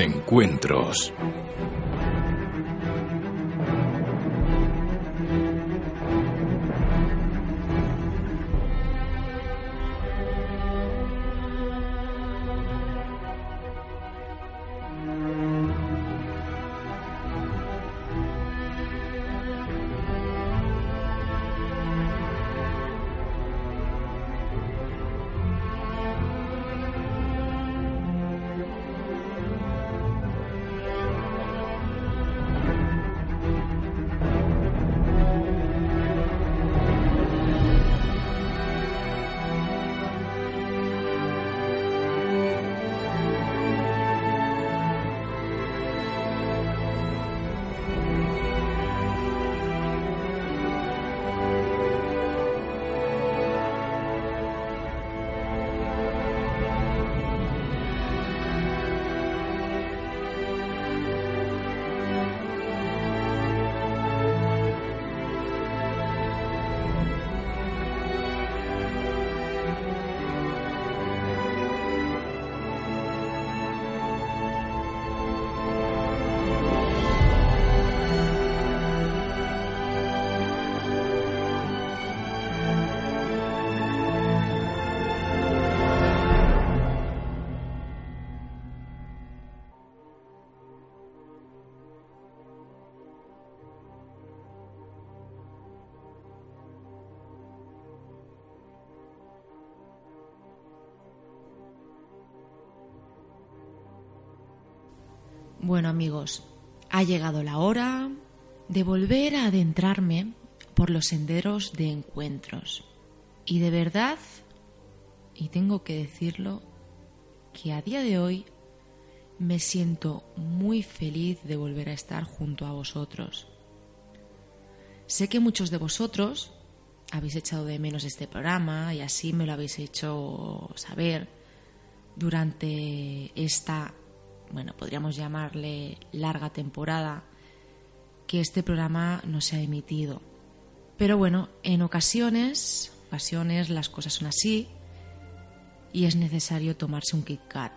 Encuentros. Bueno amigos, ha llegado la hora de volver a adentrarme por los senderos de encuentros. Y de verdad, y tengo que decirlo, que a día de hoy me siento muy feliz de volver a estar junto a vosotros. Sé que muchos de vosotros habéis echado de menos este programa y así me lo habéis hecho saber durante esta bueno, podríamos llamarle larga temporada, que este programa no se ha emitido. Pero bueno, en ocasiones, ocasiones las cosas son así y es necesario tomarse un Kit Kat,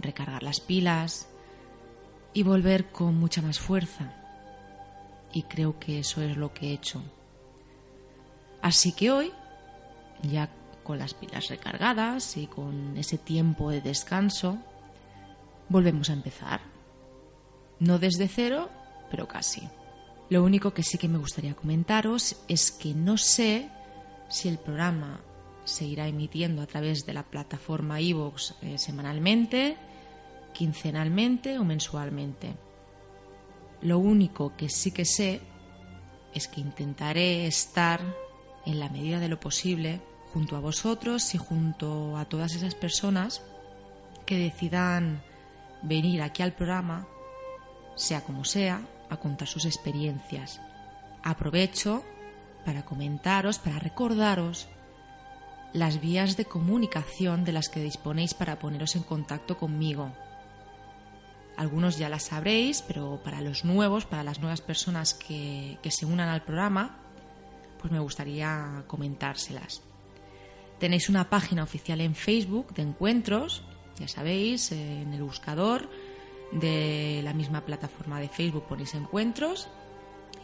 recargar las pilas y volver con mucha más fuerza. Y creo que eso es lo que he hecho. Así que hoy, ya con las pilas recargadas y con ese tiempo de descanso, volvemos a empezar. No desde cero, pero casi. Lo único que sí que me gustaría comentaros es que no sé si el programa seguirá emitiendo a través de la plataforma iVoox eh, semanalmente, quincenalmente o mensualmente. Lo único que sí que sé es que intentaré estar en la medida de lo posible junto a vosotros y junto a todas esas personas que decidan venir aquí al programa, sea como sea, a contar sus experiencias. Aprovecho para comentaros, para recordaros las vías de comunicación de las que disponéis para poneros en contacto conmigo. Algunos ya las sabréis, pero para los nuevos, para las nuevas personas que, que se unan al programa, pues me gustaría comentárselas. Tenéis una página oficial en Facebook de encuentros ya sabéis, en el buscador de la misma plataforma de Facebook ponéis encuentros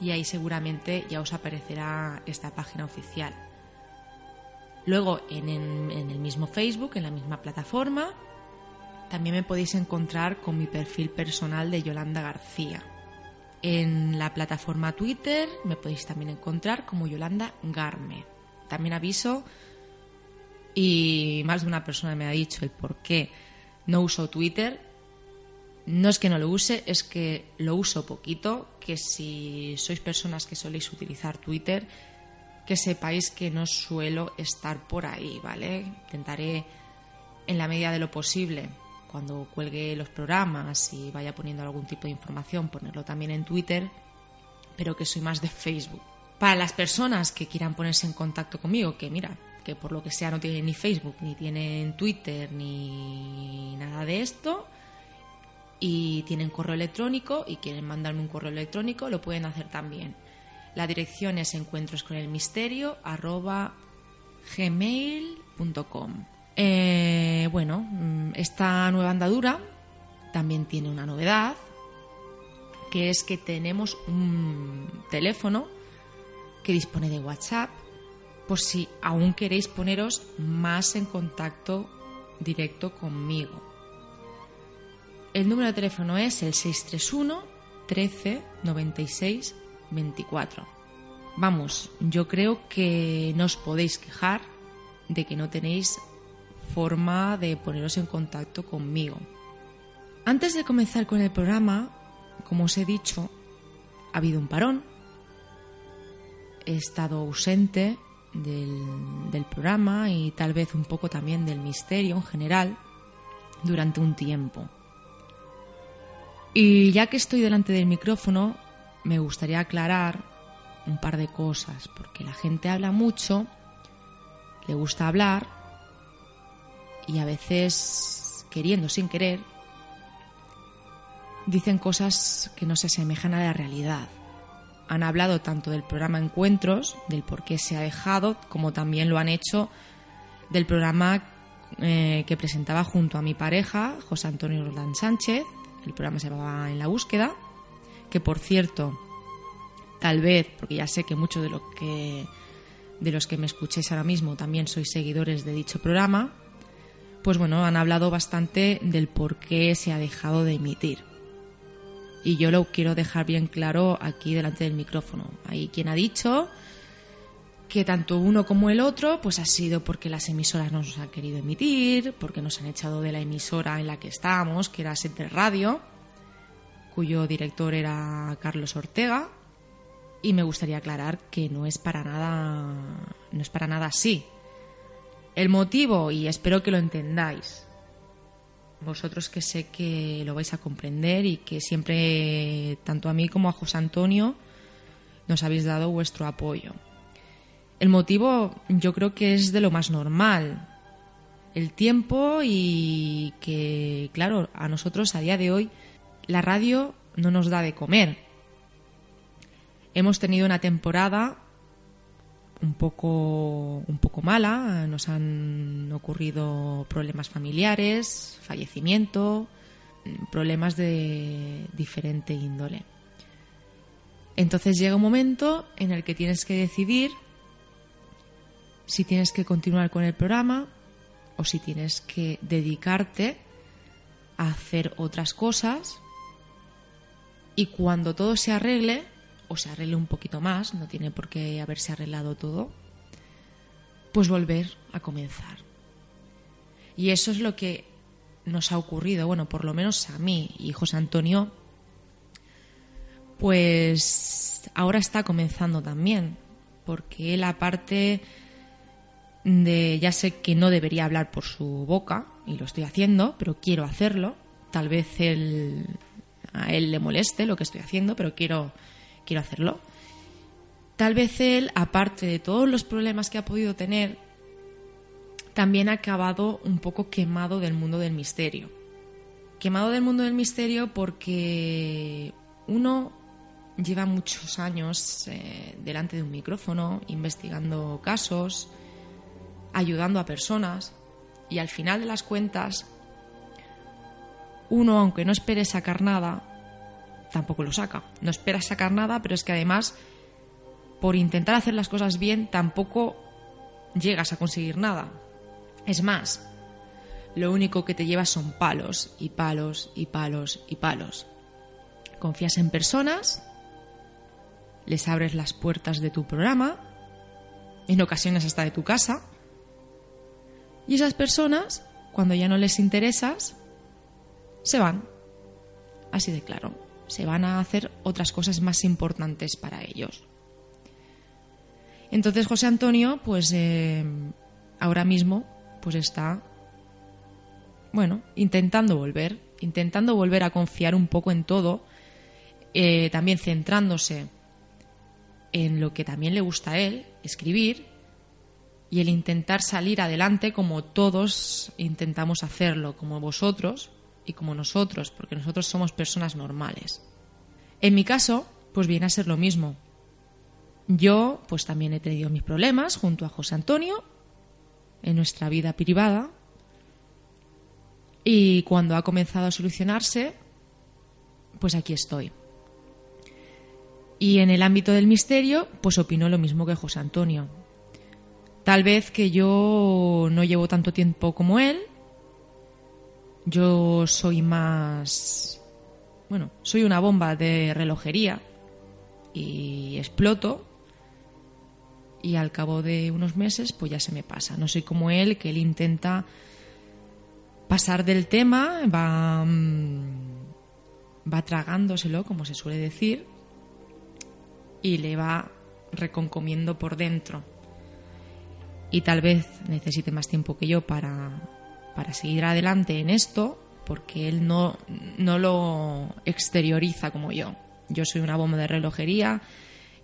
y ahí seguramente ya os aparecerá esta página oficial. Luego en, el mismo Facebook, en la misma plataforma, también me podéis encontrar con mi perfil personal de Yolanda García. En la plataforma Twitter me podéis también encontrar como Yolanda Garme. También aviso y más de una persona me ha dicho el por qué no uso Twitter. No es que no lo use, es que lo uso poquito, que si sois personas que soléis utilizar Twitter, que sepáis que no suelo estar por ahí, ¿vale? Intentaré en la medida de lo posible, cuando cuelgue los programas y vaya poniendo algún tipo de información, ponerlo también en Twitter, pero que soy más de Facebook. Para las personas que quieran ponerse en contacto conmigo, que mira, que por lo que sea no tienen ni Facebook, ni tienen Twitter, ni nada de esto, y tienen correo electrónico y quieren mandarme un correo electrónico, lo pueden hacer también. La dirección es encuentros con el misterio gmail.com. Eh, bueno, mm, esta nueva andadura también tiene una novedad, que es que tenemos un teléfono que dispone de WhatsApp por si aún queréis poneros más en contacto directo conmigo. El número de teléfono es el 631 13 96 24. Vamos, yo creo que no os podéis quejar de que no tenéis forma de poneros en contacto conmigo. Antes de comenzar con el programa, como os he dicho, ha habido un parón. He estado ausente del, programa y tal vez un poco también del misterio en general durante un tiempo. Y ya que estoy delante del micrófono, me gustaría aclarar un par de cosas, porque la gente habla mucho, le gusta hablar y a veces, queriendo sin querer, dicen cosas que no se asemejan a la realidad. Han hablado tanto del programa Encuentros, del por qué se ha dejado, como también lo han hecho del programa eh, que presentaba junto a mi pareja, José Antonio Roldán Sánchez. El programa se llamaba En la búsqueda, que por cierto, tal vez, porque ya sé que muchos de, lo que, de los que me escuchéis ahora mismo también sois seguidores de dicho programa, pues bueno, han hablado bastante del por qué se ha dejado de emitir. Y yo lo quiero dejar bien claro aquí delante del micrófono. Hay quien ha dicho que tanto uno como el otro pues ha sido porque las emisoras no nos han querido emitir, porque nos han echado de la emisora en la que estábamos, que era Sente Radio, cuyo director era Carlos Ortega, y me gustaría aclarar que no es para nada no es para nada así. El motivo y espero que lo entendáis. Vosotros que sé que lo vais a comprender y que siempre tanto a mí como a José Antonio nos habéis dado vuestro apoyo. El motivo yo creo que es de lo más normal. El tiempo y que, claro, a nosotros a día de hoy la radio no nos da de comer. Hemos tenido una temporada un poco, un poco mala, nos han ocurrido problemas familiares, fallecimiento, problemas de diferente índole. Entonces llega un momento en el que tienes que decidir si tienes que continuar con el programa o si tienes que dedicarte a hacer otras cosas y cuando todo se arregle, o se arregle un poquito más, no tiene por qué haberse arreglado todo, pues volver a comenzar. Y eso es lo que nos ha ocurrido, bueno, por lo menos a mí y José Antonio, pues ahora está comenzando también, porque él aparte de, ya sé que no debería hablar por su boca, y lo estoy haciendo, pero quiero hacerlo, tal vez él, a él le moleste lo que estoy haciendo, pero quiero quiero hacerlo. Tal vez él, aparte de todos los problemas que ha podido tener, también ha acabado un poco quemado del mundo del misterio. Quemado del mundo del misterio porque uno lleva muchos años eh, delante de un micrófono, investigando casos, ayudando a personas y al final de las cuentas, uno, aunque no espere sacar nada, tampoco lo saca. No esperas sacar nada, pero es que además, por intentar hacer las cosas bien, tampoco llegas a conseguir nada. Es más, lo único que te llevas son palos y palos y palos y palos. Confías en personas, les abres las puertas de tu programa, en ocasiones hasta de tu casa, y esas personas, cuando ya no les interesas, se van. Así de claro se van a hacer otras cosas más importantes para ellos. Entonces José Antonio, pues eh, ahora mismo, pues está bueno, intentando volver, intentando volver a confiar un poco en todo, eh, también centrándose en lo que también le gusta a él, escribir, y el intentar salir adelante como todos intentamos hacerlo, como vosotros y como nosotros, porque nosotros somos personas normales. En mi caso, pues viene a ser lo mismo. Yo, pues también he tenido mis problemas junto a José Antonio en nuestra vida privada. Y cuando ha comenzado a solucionarse, pues aquí estoy. Y en el ámbito del misterio, pues opino lo mismo que José Antonio. Tal vez que yo no llevo tanto tiempo como él. Yo soy más... Bueno, soy una bomba de relojería y exploto y al cabo de unos meses pues ya se me pasa. No soy como él, que él intenta pasar del tema, va, mm, va tragándoselo, como se suele decir, y le va reconcomiendo por dentro. Y tal vez necesite más tiempo que yo para, para seguir adelante en esto, porque él no, no lo exterioriza como yo. Yo soy una bomba de relojería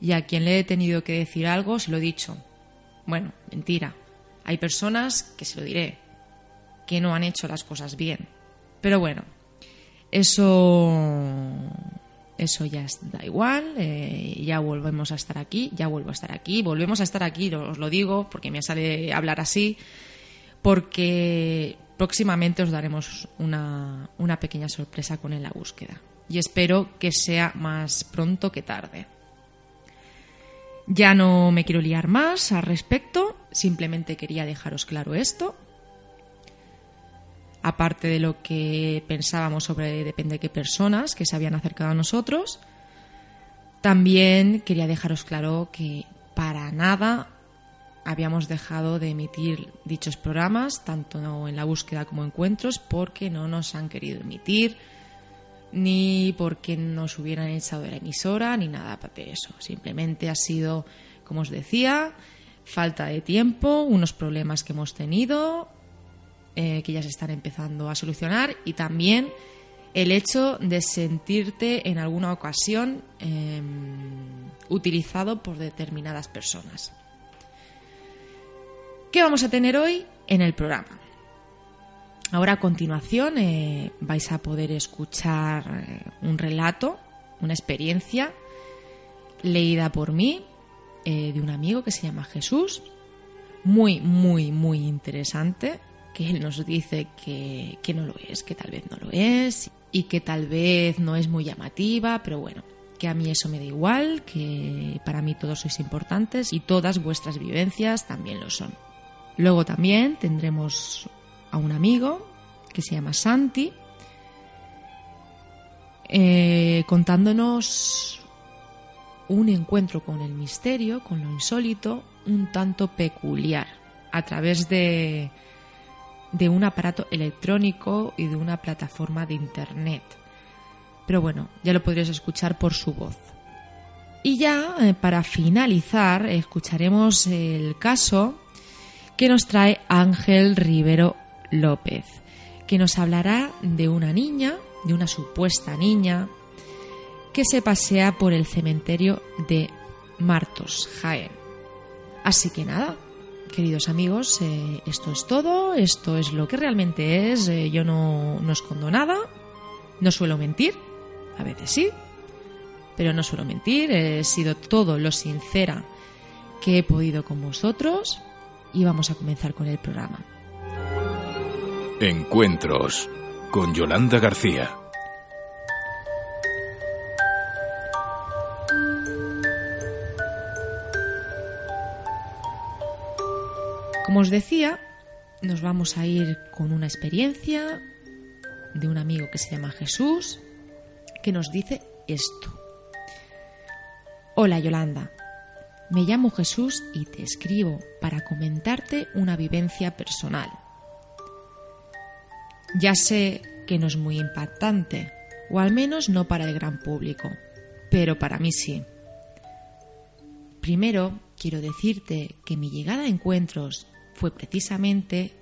y a quien le he tenido que decir algo se lo he dicho. Bueno, mentira. Hay personas que se lo diré, que no han hecho las cosas bien. Pero bueno, eso eso ya da igual, eh, ya volvemos a estar aquí, ya vuelvo a estar aquí, volvemos a estar aquí, os lo digo porque me sale hablar así, porque próximamente os daremos una, una pequeña sorpresa con la búsqueda y espero que sea más pronto que tarde. Ya no me quiero liar más al respecto, simplemente quería dejaros claro esto. Aparte de lo que pensábamos sobre depende de qué personas que se habían acercado a nosotros, también quería dejaros claro que para nada habíamos dejado de emitir dichos programas, tanto en la búsqueda como encuentros, porque no nos han querido emitir ni porque nos hubieran echado de la emisora, ni nada de eso. Simplemente ha sido, como os decía, falta de tiempo, unos problemas que hemos tenido, eh, que ya se están empezando a solucionar, y también el hecho de sentirte en alguna ocasión em, utilizado por determinadas personas. ¿Qué vamos a tener hoy en el programa? Ahora a continuación eh, vais a poder escuchar eh, un relato, una experiencia leída por mí eh, de un amigo que se llama Jesús, muy, muy, muy interesante, que él nos dice que, que no lo es, que tal vez no lo es y que tal vez no es muy llamativa, pero bueno, que a mí eso me da igual, que para mí todos sois importantes y todas vuestras vivencias también lo son. Luego también tendremos a un amigo que se llama Santi, eh, contándonos un encuentro con el misterio, con lo insólito, un tanto peculiar, a través de, de un aparato electrónico y de una plataforma de Internet. Pero bueno, ya lo podréis escuchar por su voz. Y ya, eh, para finalizar, escucharemos el caso que nos trae Ángel Rivero López, que nos hablará de una niña, de una supuesta niña, que se pasea por el cementerio de Martos, Jaén. Así que nada, queridos amigos, eh, esto es todo, esto es lo que realmente es, eh, yo no, no escondo nada, no suelo mentir, a veces sí, pero no suelo mentir, he sido todo lo sincera que he podido con vosotros y vamos a comenzar con el programa. Encuentros con Yolanda García. Como os decía, nos vamos a ir con una experiencia de un amigo que se llama Jesús, que nos dice esto. Hola Yolanda, me llamo Jesús y te escribo para comentarte una vivencia personal. Ya sé que no es muy impactante, o al menos no para el gran público, pero para mí sí. Primero, quiero decirte que mi llegada a encuentros fue precisamente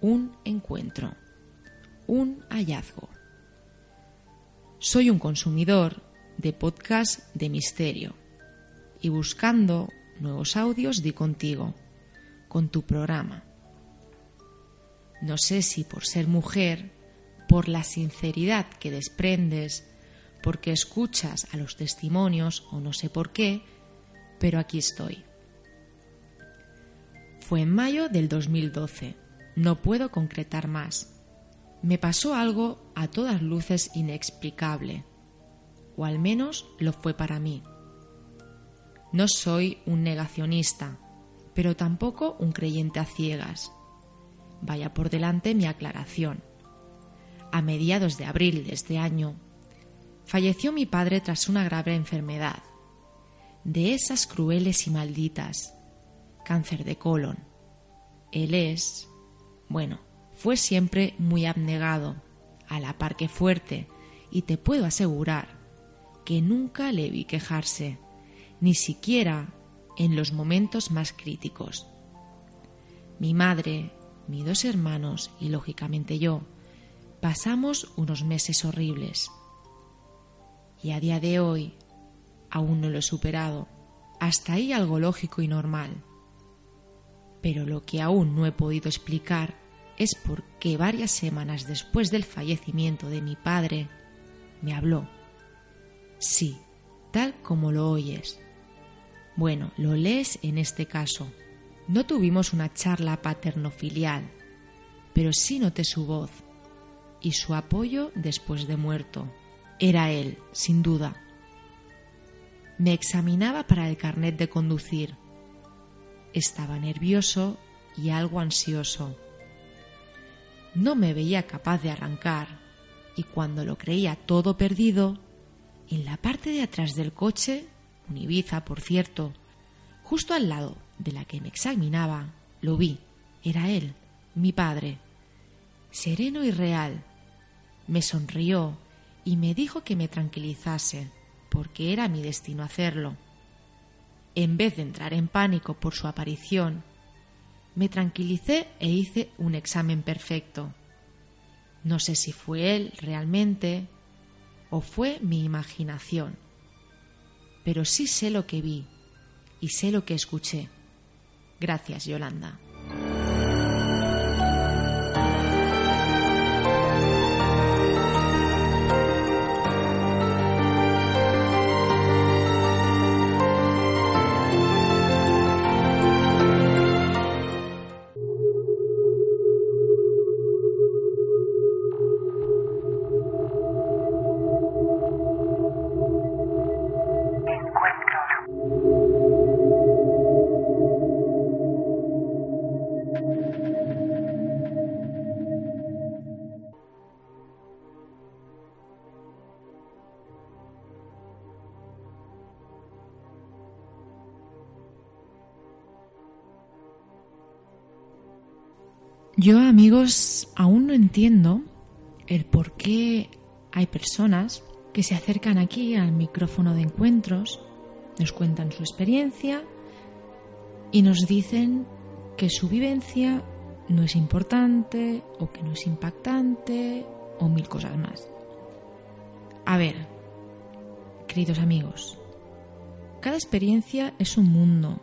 un encuentro, un hallazgo. Soy un consumidor de podcast de misterio y buscando nuevos audios di contigo, con tu programa. No sé si por ser mujer, por la sinceridad que desprendes, porque escuchas a los testimonios o no sé por qué, pero aquí estoy. Fue en mayo del 2012. No puedo concretar más. Me pasó algo a todas luces inexplicable, o al menos lo fue para mí. No soy un negacionista, pero tampoco un creyente a ciegas. Vaya por delante mi aclaración. A mediados de abril de este año, falleció mi padre tras una grave enfermedad, de esas crueles y malditas, cáncer de colon. Él es, bueno, fue siempre muy abnegado, a la par que fuerte, y te puedo asegurar que nunca le vi quejarse, ni siquiera en los momentos más críticos. Mi madre, mis dos hermanos y lógicamente yo pasamos unos meses horribles. Y a día de hoy aún no lo he superado. Hasta ahí algo lógico y normal. Pero lo que aún no he podido explicar es por qué varias semanas después del fallecimiento de mi padre me habló. Sí, tal como lo oyes. Bueno, lo lees en este caso. No tuvimos una charla paterno-filial, pero sí noté su voz y su apoyo después de muerto. Era él, sin duda. Me examinaba para el carnet de conducir. Estaba nervioso y algo ansioso. No me veía capaz de arrancar y cuando lo creía todo perdido, en la parte de atrás del coche, Ibiza, por cierto, justo al lado de la que me examinaba, lo vi. Era él, mi padre. Sereno y real. Me sonrió y me dijo que me tranquilizase, porque era mi destino hacerlo. En vez de entrar en pánico por su aparición, me tranquilicé e hice un examen perfecto. No sé si fue él realmente o fue mi imaginación, pero sí sé lo que vi y sé lo que escuché. Gracias, Yolanda. Yo, amigos, aún no entiendo el por qué hay personas que se acercan aquí al micrófono de encuentros, nos cuentan su experiencia y nos dicen que su vivencia no es importante o que no es impactante o mil cosas más. A ver, queridos amigos, cada experiencia es un mundo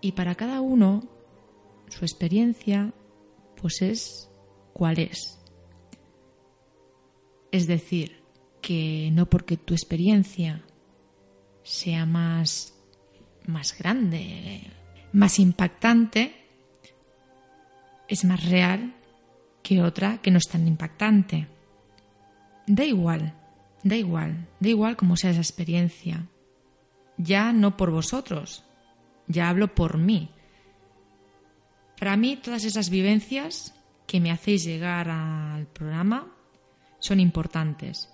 y para cada uno su experiencia pues es cuál es. Es decir, que no porque tu experiencia sea más, más grande, más impactante, es más real que otra que no es tan impactante. Da igual, da igual, da igual cómo sea esa experiencia. Ya no por vosotros, ya hablo por mí. Para mí todas esas vivencias que me hacéis llegar al programa son importantes.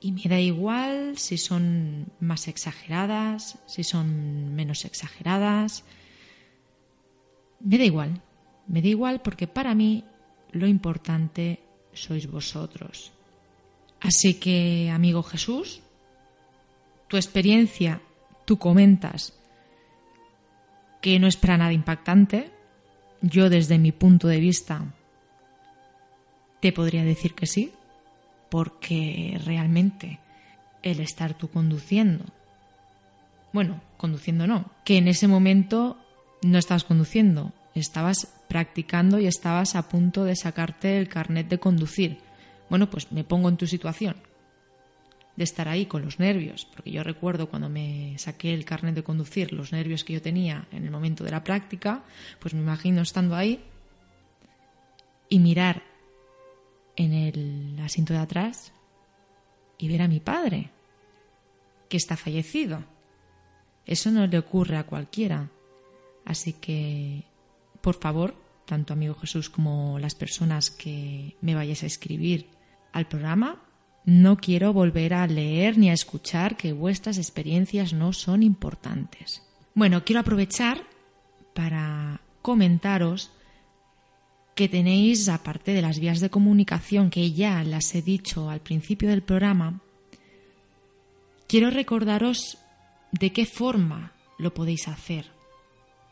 Y me da igual si son más exageradas, si son menos exageradas. Me da igual. Me da igual porque para mí lo importante sois vosotros. Así que, amigo Jesús, tu experiencia, tú comentas que no es para nada impactante, yo desde mi punto de vista Te podría decir que sí, porque realmente el estar tú conduciendo, bueno, conduciendo no, que en ese momento no estabas conduciendo, estabas practicando y estabas a punto de sacarte el carnet de conducir. Bueno, pues me pongo en tu situación de estar ahí con los nervios, porque yo recuerdo cuando me saqué el carnet de conducir, los nervios que yo tenía en el momento de la práctica, pues me imagino estando ahí y mirar en el asiento de atrás y ver a mi padre, que está fallecido. Eso no le ocurre a cualquiera. Así que, por favor, tanto amigo Jesús como las personas que me vayáis a escribir al programa, no quiero volver a leer ni a escuchar que vuestras experiencias no son importantes. Bueno, quiero aprovechar para comentaros que tenéis, aparte de las vías de comunicación que ya las he dicho al principio del programa, quiero recordaros de qué forma lo podéis hacer.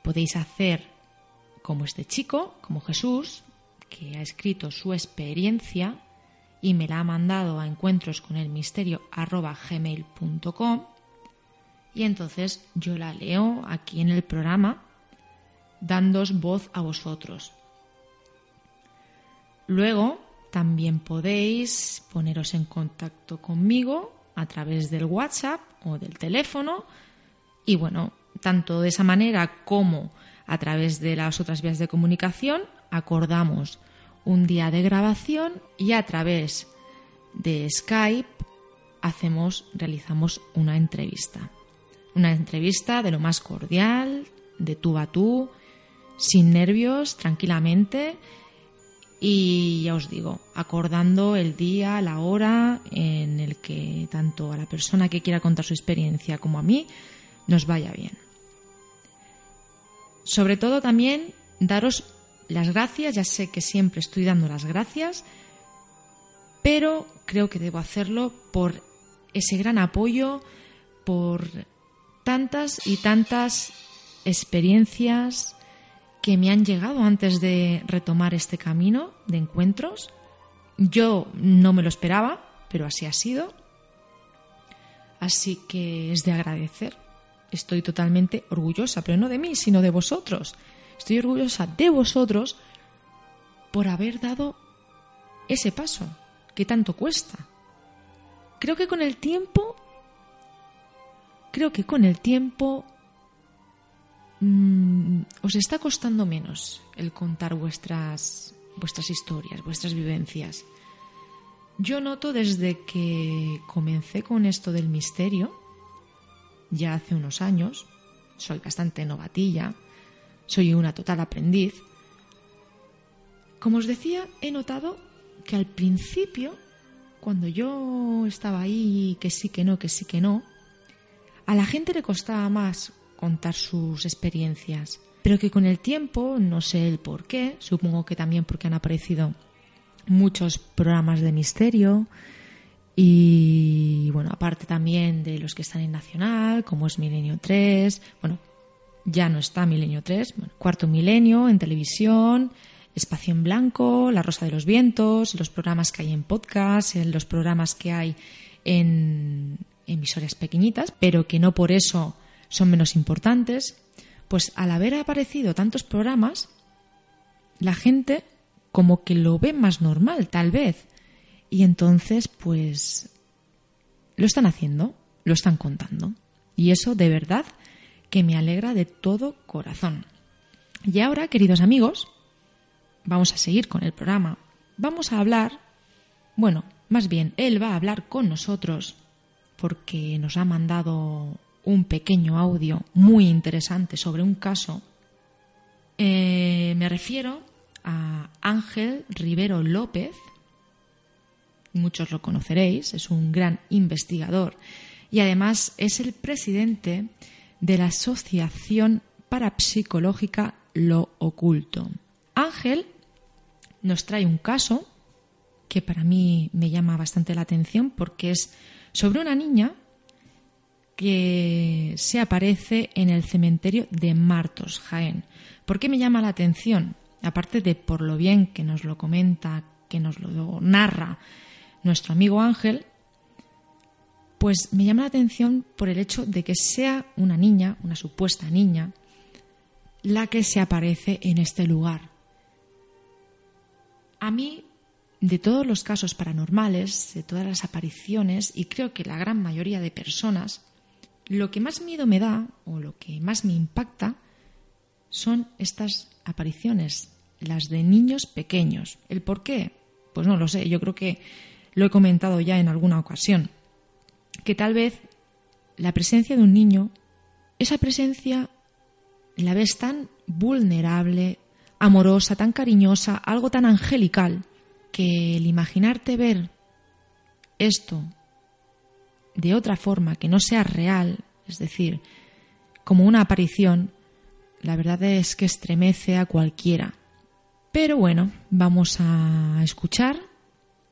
Podéis hacer como este chico, como Jesús, que ha escrito su experiencia y me la ha mandado a encuentros y entonces yo la leo aquí en el programa dándos voz a vosotros. Luego también podéis poneros en contacto conmigo a través del WhatsApp o del teléfono y bueno, tanto de esa manera como a través de las otras vías de comunicación acordamos un día de grabación y a través de Skype hacemos realizamos una entrevista. Una entrevista de lo más cordial, de tú a tú, sin nervios, tranquilamente y ya os digo, acordando el día, la hora en el que tanto a la persona que quiera contar su experiencia como a mí nos vaya bien. Sobre todo también daros las gracias, ya sé que siempre estoy dando las gracias, pero creo que debo hacerlo por ese gran apoyo, por tantas y tantas experiencias, que me han llegado antes de retomar este camino de encuentros. Yo no me lo esperaba, pero así ha sido. Así que es de agradecer. Estoy totalmente orgullosa, pero no de mí, sino de vosotros. Estoy orgullosa de vosotros por haber dado ese paso que tanto cuesta. Creo que con el tiempo, creo que con el tiempo Mm, os está costando menos el contar vuestras, vuestras historias, vuestras vivencias. Yo noto desde que comencé con esto del misterio, ya hace unos años, soy bastante novatilla, soy una total aprendiz, como os decía, he notado que al principio, cuando yo estaba ahí, que sí, que no, que sí, que no, a la gente le costaba más contar sus experiencias, pero que con el tiempo, no sé el por qué, supongo que también porque han aparecido muchos programas de misterio y bueno, aparte también de los que están en Nacional, como es Milenio 3, bueno, ya no está Milenio 3, bueno, Cuarto Milenio en televisión, Espacio en Blanco, La Rosa de los Vientos, los programas que hay en podcast, los programas que hay en emisoras pequeñitas, pero que no por eso son menos importantes, pues al haber aparecido tantos programas, la gente como que lo ve más normal, tal vez. Y entonces, pues, lo están haciendo, lo están contando. Y eso de verdad que me alegra de todo corazón. Y ahora, queridos amigos, vamos a seguir con el programa. Vamos a hablar, bueno, más bien, él va a hablar con nosotros porque nos ha mandado un pequeño audio muy interesante sobre un caso, eh, me refiero a Ángel Rivero López, muchos lo conoceréis, es un gran investigador y además es el presidente de la Asociación Parapsicológica Lo Oculto. Ángel nos trae un caso que para mí me llama bastante la atención porque es sobre una niña que se aparece en el cementerio de Martos, Jaén. ¿Por qué me llama la atención? aparte de por lo bien que nos lo comenta, que nos lo narra nuestro amigo Ángel, pues me llama la atención por el hecho de que sea una niña, una supuesta niña, la que se aparece en este lugar. A mí, de todos los casos paranormales, de todas las apariciones, y creo que la gran mayoría de personas, lo que más miedo me da o lo que más me impacta son estas apariciones, las de niños pequeños. ¿El por qué? Pues no lo sé, yo creo que lo he comentado ya en alguna ocasión, que tal vez la presencia de un niño, esa presencia la ves tan vulnerable, amorosa, tan cariñosa, algo tan angelical, que el imaginarte ver esto de otra forma que no sea real, es decir, como una aparición, la verdad es que estremece a cualquiera. Pero bueno, vamos a escuchar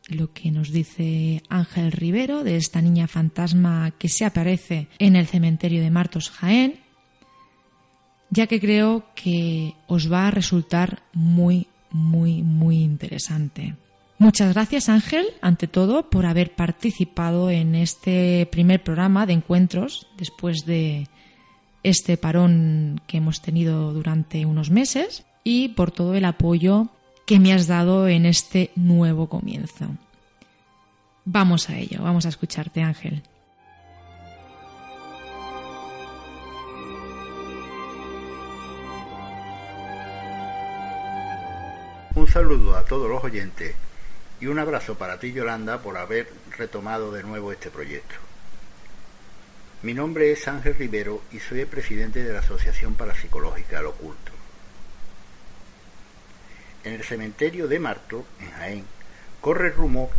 lo que nos dice Ángel Rivero de esta niña fantasma que se aparece en el cementerio de Martos Jaén ya que creo que os va a resultar muy, muy, muy interesante. Muchas gracias Ángel, ante todo, por haber participado en este primer programa de encuentros después de este parón que hemos tenido durante unos meses y por todo el apoyo que me has dado en este nuevo comienzo. Vamos a ello, vamos a escucharte Ángel. Un saludo a todos los oyentes y un abrazo para ti Yolanda por haber retomado de nuevo este proyecto. Mi nombre es Ángel Rivero y soy el presidente de la Asociación Parapsicológica al Oculto. En el cementerio de Marto, en Jaén, corre el rumor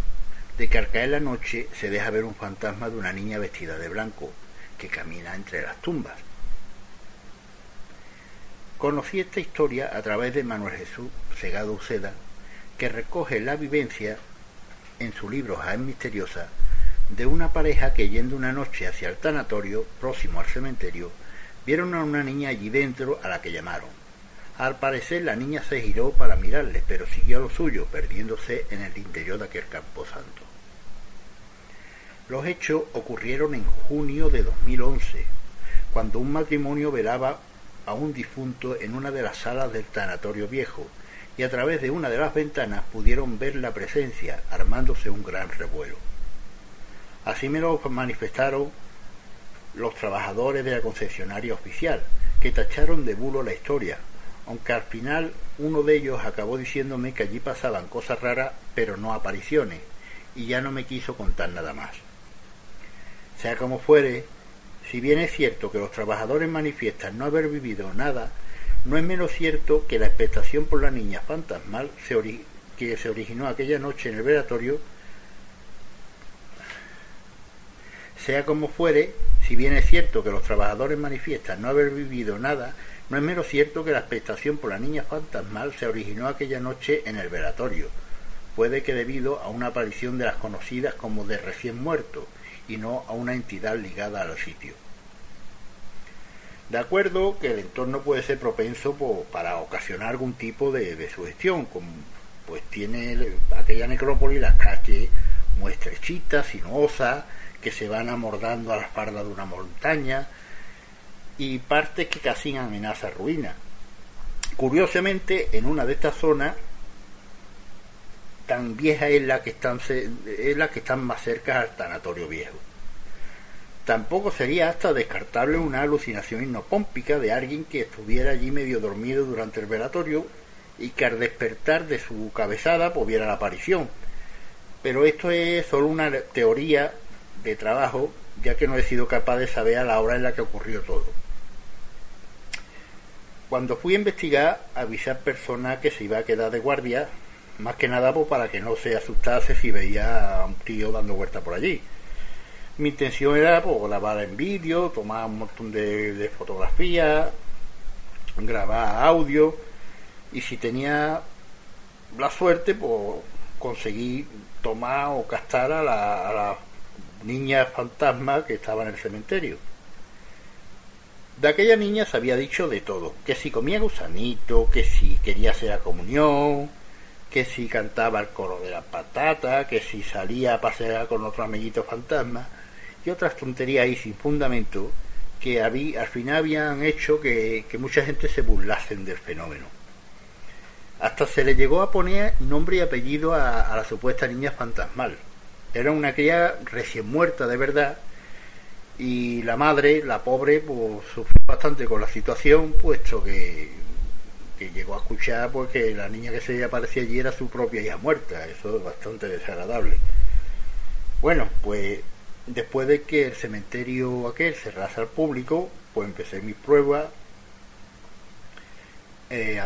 de que al caer la noche se deja ver un fantasma de una niña vestida de blanco que camina entre las tumbas. Conocí esta historia a través de Manuel Jesús Segado Uceda, que recoge la vivencia en su libro Jaén Misteriosa de una pareja que yendo una noche hacia el tanatorio próximo al cementerio vieron a una niña allí dentro a la que llamaron. Al parecer la niña se giró para mirarles, pero siguió a lo suyo, perdiéndose en el interior de aquel campo santo. Los hechos ocurrieron en junio de 2011, cuando un matrimonio velaba a un difunto en una de las salas del tanatorio viejo y a través de una de las ventanas pudieron ver la presencia armándose un gran revuelo. Así me lo manifestaron los trabajadores de la concesionaria oficial, que tacharon de bulo la historia, aunque al final uno de ellos acabó diciéndome que allí pasaban cosas raras, pero no apariciones, y ya no me quiso contar nada más. Sea como fuere, si bien es cierto que los trabajadores manifiestan no haber vivido nada, no es menos cierto que la expectación por la niña fantasmal que se originó aquella noche en el velatorio, sea como fuere, si bien es cierto que los trabajadores manifiestan no haber vivido nada, no es menos cierto que la expectación por la niña fantasmal se originó aquella noche en el velatorio, puede que debido a una aparición de las conocidas como de recién muerto, y no a una entidad ligada al sitio. De acuerdo que el entorno puede ser propenso para ocasionar algún tipo de, sugestión, como pues tiene aquella necrópolis las calles muy estrechitas, sinuosas, que se van amordando a la espalda de una montaña y partes que casi amenaza ruina. Curiosamente, en una de estas zonas tan vieja es la que están es la que están más cerca al tanatorio viejo. Tampoco sería hasta descartable una alucinación hipnopómpica de alguien que estuviera allí medio dormido durante el velatorio y que al despertar de su cabezada pues la aparición. Pero esto es solo una teoría de trabajo, ya que no he sido capaz de saber a la hora en la que ocurrió todo. Cuando fui a investigar, avisé a personas que se iba a quedar de guardia, más que nada pues, para que no se asustase si veía a un tío dando vuelta por allí mi intención era pues, grabar en vídeo, tomar un montón de, fotografías, grabar audio y si tenía la suerte, pues conseguí tomar o captar a a la niña fantasma que estaba en el cementerio. De aquella niña se había dicho de todo, que si comía gusanito, que si quería hacer la comunión, que si cantaba el coro de la patata, que si salía a pasear con otro amiguito fantasma y otras tonterías ahí sin fundamento que había, al final habían hecho que, mucha gente se burlasen del fenómeno. Hasta se le llegó a poner nombre y apellido a, a la supuesta niña fantasmal. Era una cría recién muerta de verdad y la madre, la pobre, pues sufrió bastante con la situación, puesto que, que llegó a escuchar pues que la niña que se aparecía allí era su propia hija muerta, eso es bastante desagradable. Bueno, pues después de que el cementerio aquel cerrase al público, pues empecé mis pruebas eh,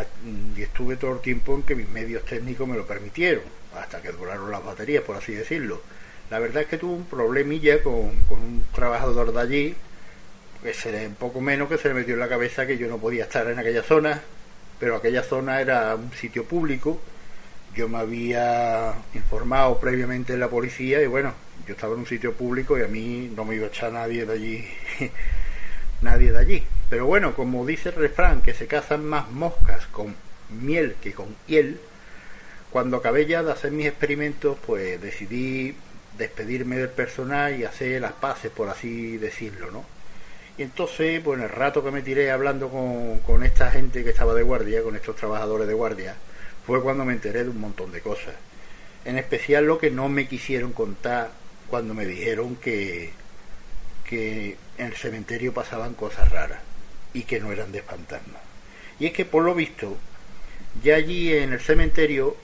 y estuve todo el tiempo en que mis medios técnicos me lo permitieron, hasta que duraron las baterías, por así decirlo. La verdad es que tuve un problemilla con, un trabajador de allí, que se le, un poco menos que se le metió en la cabeza que yo no podía estar en aquella zona, pero aquella zona era un sitio público. Yo me había informado previamente en la policía y bueno, yo estaba en un sitio público y a mí no me iba a echar nadie de allí, nadie de allí. Pero bueno, como dice el refrán, que se cazan más moscas con miel que con hiel, cuando acabé ya de hacer mis experimentos, pues decidí despedirme del personal y hacer las paces, por así decirlo, ¿no? Y entonces, pues en el rato que me tiré hablando con, esta gente que estaba de guardia, con estos trabajadores de guardia, fue cuando me enteré de un montón de cosas. En especial lo que no me quisieron contar cuando me dijeron que, que en el cementerio pasaban cosas raras y que no eran de fantasmas. Y es que por lo visto, ya allí en el cementerio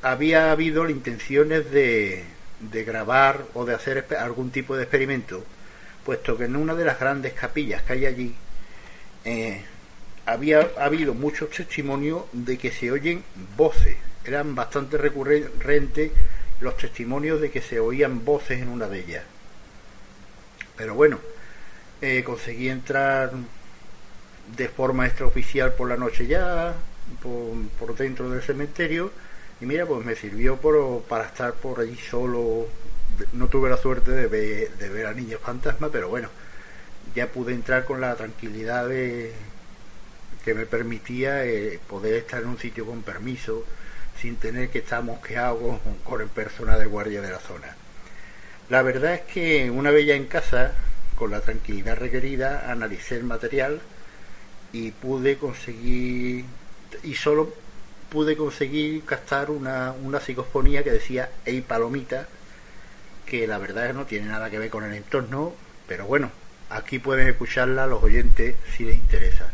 había habido intenciones de, de grabar o de hacer algún tipo de experimento, puesto que en una de las grandes capillas que hay allí eh, había habido muchos testimonios de que se oyen voces. Eran bastante recurrentes los testimonios de que se oían voces en una de ellas. Pero bueno, eh, conseguí entrar de forma extraoficial por la noche ya, por, por dentro del cementerio, y mira, pues me sirvió por, para estar por allí solo. No tuve la suerte de ver, de ver a Niña Fantasma, pero bueno, ya pude entrar con la tranquilidad de, que me permitía eh, poder estar en un sitio con permiso, sin tener que estar mosqueado con, con el personal de guardia de la zona. La verdad es que una vez ya en casa, con la tranquilidad requerida, analicé el material y pude conseguir, y solo pude conseguir captar una, una que decía Ey Palomita, que la verdad es que no tiene nada que ver con el entorno, pero bueno, aquí pueden escucharla los oyentes si les interesa.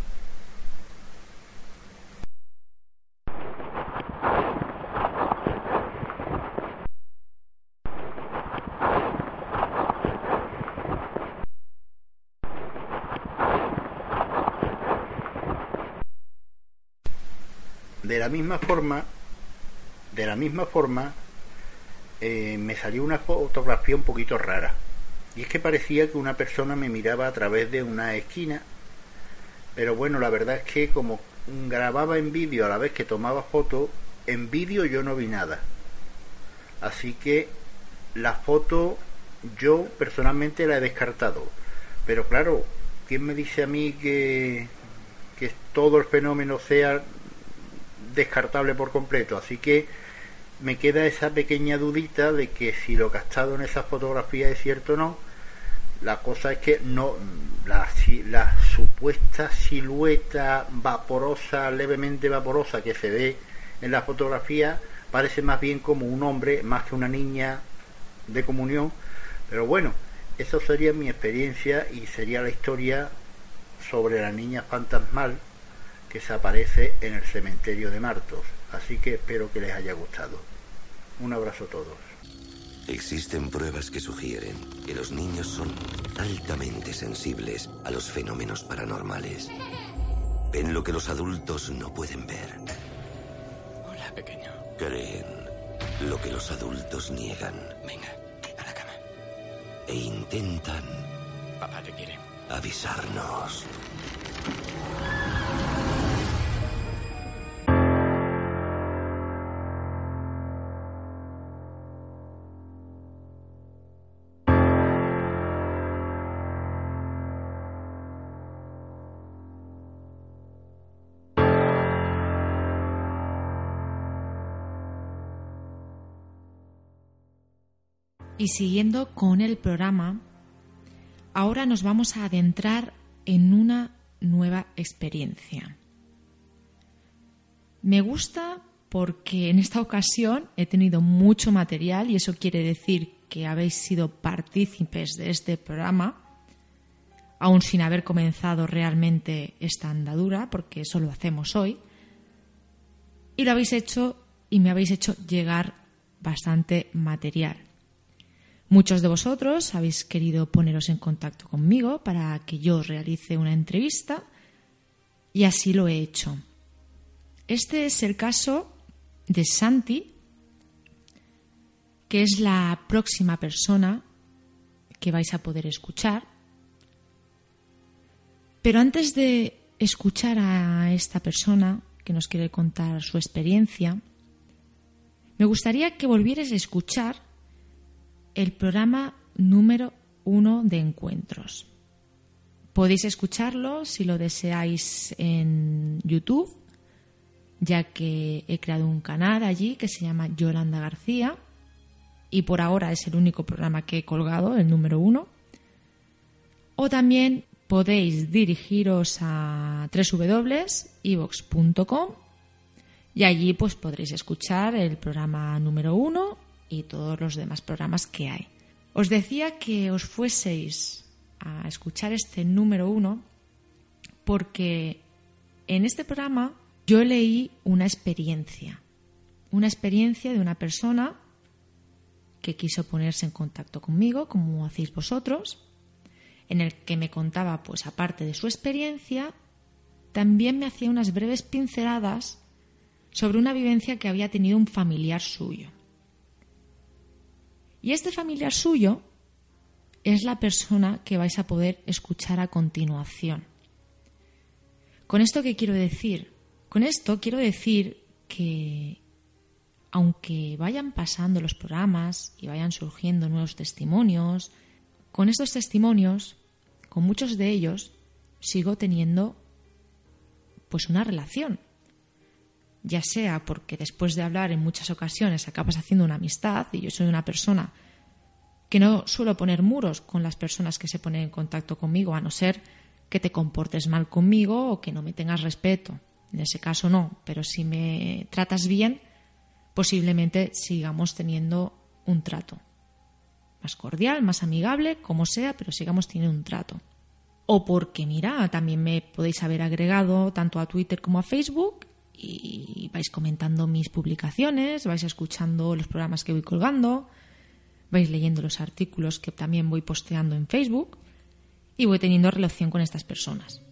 La misma forma, de la misma forma, eh, me salió una fotografía un poquito rara. Y es que parecía que una persona me miraba a través de una esquina. Pero bueno, la verdad es que como grababa en vídeo a la vez que tomaba foto, en vídeo yo no vi nada. Así que la foto yo personalmente la he descartado. Pero claro, ¿quién me dice a mí que, que todo el fenómeno sea descartable por completo. Así que me queda esa pequeña dudita de que si lo gastado en esa fotografía es cierto o no. La cosa es que no la, la supuesta silueta vaporosa, levemente vaporosa que se ve en la fotografía parece más bien como un hombre más que una niña de comunión. Pero bueno, eso sería mi experiencia y sería la historia sobre la niña fantasmal que se aparece en el cementerio de Martos. Así que espero que les haya gustado. Un abrazo a todos. Existen pruebas que sugieren que los niños son altamente sensibles a los fenómenos paranormales. Ven lo que los adultos no pueden ver. Hola, pequeño. Creen lo que los adultos niegan. Venga, a la cama. E intentan... Papá te quiere. Avisarnos. Y siguiendo con el programa, ahora nos vamos a adentrar en una nueva experiencia. Me gusta porque en esta ocasión he tenido mucho material y eso quiere decir que habéis sido partícipes de este programa, aún sin haber comenzado realmente esta andadura, porque eso lo hacemos hoy, y lo habéis hecho y me habéis hecho llegar bastante material. Muchos de vosotros habéis querido poneros en contacto conmigo para que yo realice una entrevista y así lo he hecho. Este es el caso de Santi, que es la próxima persona que vais a poder escuchar. Pero antes de escuchar a esta persona que nos quiere contar su experiencia, me gustaría que volvierais a escuchar el programa número uno de encuentros. Podéis escucharlo si lo deseáis en YouTube, ya que he creado un canal allí que se llama Yolanda García y por ahora es el único programa que he colgado, el número uno. O también podéis dirigiros a www.evox.com y allí pues podréis escuchar el programa número uno y todos los demás programas que hay. Os decía que os fueseis a escuchar este número uno porque en este programa yo leí una experiencia, una experiencia de una persona que quiso ponerse en contacto conmigo, como hacéis vosotros, en el que me contaba, pues aparte de su experiencia, también me hacía unas breves pinceladas sobre una vivencia que había tenido un familiar suyo. Y este familiar suyo es la persona que vais a poder escuchar a continuación. ¿Con esto qué quiero decir? Con esto quiero decir que aunque vayan pasando los programas y vayan surgiendo nuevos testimonios, con estos testimonios, con muchos de ellos, sigo teniendo pues una relación. Ya sea porque después de hablar en muchas ocasiones acabas haciendo una amistad y yo soy una persona que no suelo poner muros con las personas que se ponen en contacto conmigo, a no ser que te comportes mal conmigo o que no me tengas respeto. En ese caso no, pero si me tratas bien, posiblemente sigamos teniendo un trato. Más cordial, más amigable, como sea, pero sigamos teniendo un trato. O porque, mira, también me podéis haber agregado tanto a Twitter como a Facebook y vais comentando mis publicaciones, vais escuchando los programas que voy colgando, vais leyendo los artículos que también voy posteando en Facebook y voy teniendo relación con estas personas.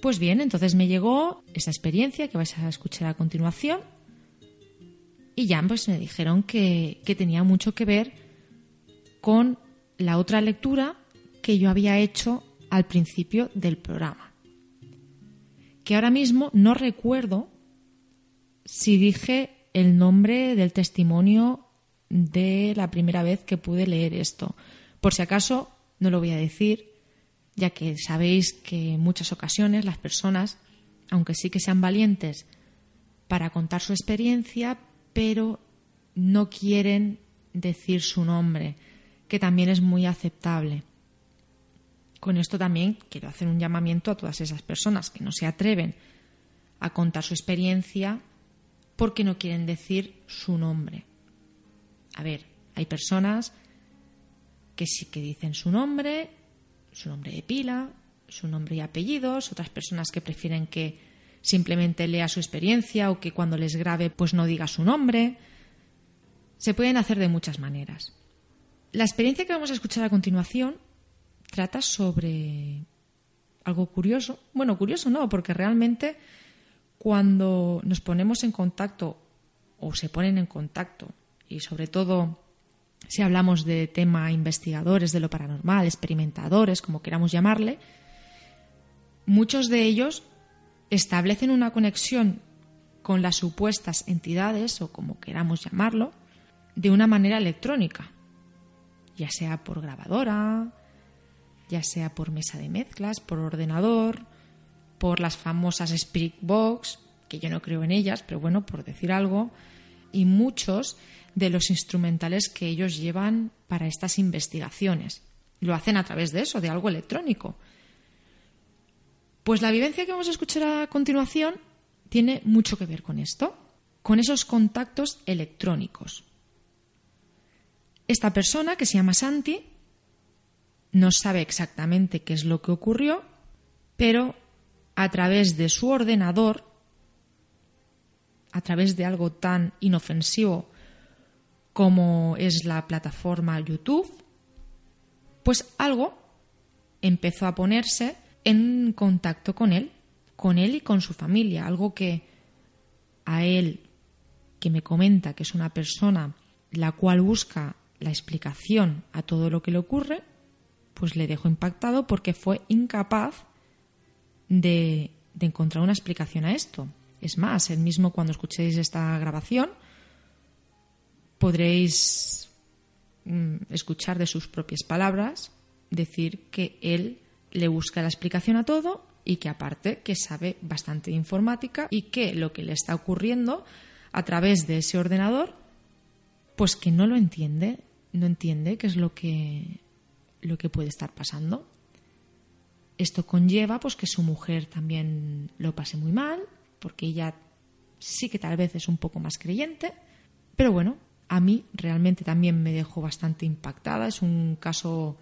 Pues bien, entonces me llegó esa experiencia que vais a escuchar a continuación y ya pues me dijeron que, que tenía mucho que ver con la otra lectura que yo había hecho al principio del programa. Que ahora mismo no recuerdo si dije el nombre del testimonio de la primera vez que pude leer esto. Por si acaso, no lo voy a decir, ya que sabéis que en muchas ocasiones las personas, aunque sí que sean valientes para contar su experiencia, pero no quieren decir su nombre, que también es muy aceptable. Con esto también quiero hacer un llamamiento a todas esas personas que no se atreven a contar su experiencia porque no quieren decir su nombre. A ver, hay personas que sí que dicen su nombre, su nombre de pila, su nombre y apellidos, otras personas que prefieren que simplemente lea su experiencia o que cuando les grabe pues no diga su nombre. Se pueden hacer de muchas maneras. La experiencia que vamos a escuchar a continuación trata sobre algo curioso. Bueno, curioso no, porque realmente cuando nos ponemos en contacto o se ponen en contacto y sobre todo si hablamos de tema investigadores de lo paranormal, experimentadores, como queramos llamarle, muchos de ellos establecen una conexión con las supuestas entidades, o como queramos llamarlo, de una manera electrónica, ya sea por grabadora, ya sea por mesa de mezclas, por ordenador, por las famosas Spirit Box, que yo no creo en ellas, pero bueno, por decir algo, y muchos de los instrumentales que ellos llevan para estas investigaciones. Lo hacen a través de eso, de algo electrónico. Pues la vivencia que vamos a escuchar a continuación tiene mucho que ver con esto, con esos contactos electrónicos. Esta persona, que se llama Santi, no sabe exactamente qué es lo que ocurrió, pero a través de su ordenador, a través de algo tan inofensivo como es la plataforma YouTube, pues algo empezó a ponerse en contacto con él, con él y con su familia, algo que a él, que me comenta que es una persona la cual busca la explicación a todo lo que le ocurre, pues le dejó impactado porque fue incapaz de, encontrar una explicación a esto. Es más, él mismo cuando escuchéis esta grabación podréis mm, escuchar de sus propias palabras decir que él le busca la explicación a todo y que aparte que sabe bastante informática y que lo que le está ocurriendo a través de ese ordenador pues que no lo entiende, no entiende qué es lo que lo que puede estar pasando. Esto conlleva pues que su mujer también lo pase muy mal, porque ella sí que tal vez es un poco más creyente, pero bueno, a mí realmente también me dejó bastante impactada, es un caso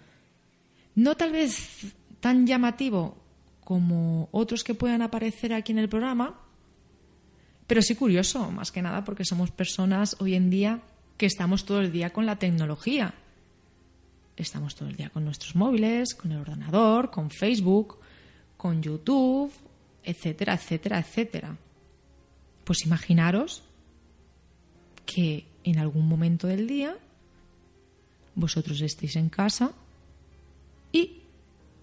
no tal vez tan llamativo como otros que puedan aparecer aquí en el programa, pero sí curioso, más que nada porque somos personas hoy en día que estamos todo el día con la tecnología. Estamos todo el día con nuestros móviles, con el ordenador, con Facebook, con YouTube, etcétera, etcétera, etcétera. Pues imaginaros que en algún momento del día vosotros estéis en casa y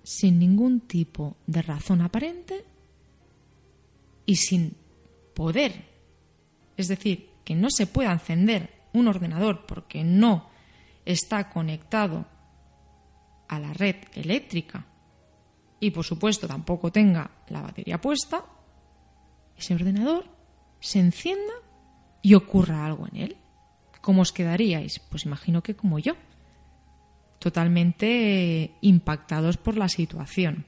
sin ningún tipo de razón aparente y sin poder, es decir, que no se pueda encender un ordenador porque no está conectado a la red eléctrica y por supuesto tampoco tenga la batería puesta, ese ordenador se encienda y ocurra algo en él. ¿Cómo os quedaríais? Pues imagino que como yo totalmente impactados por la situación.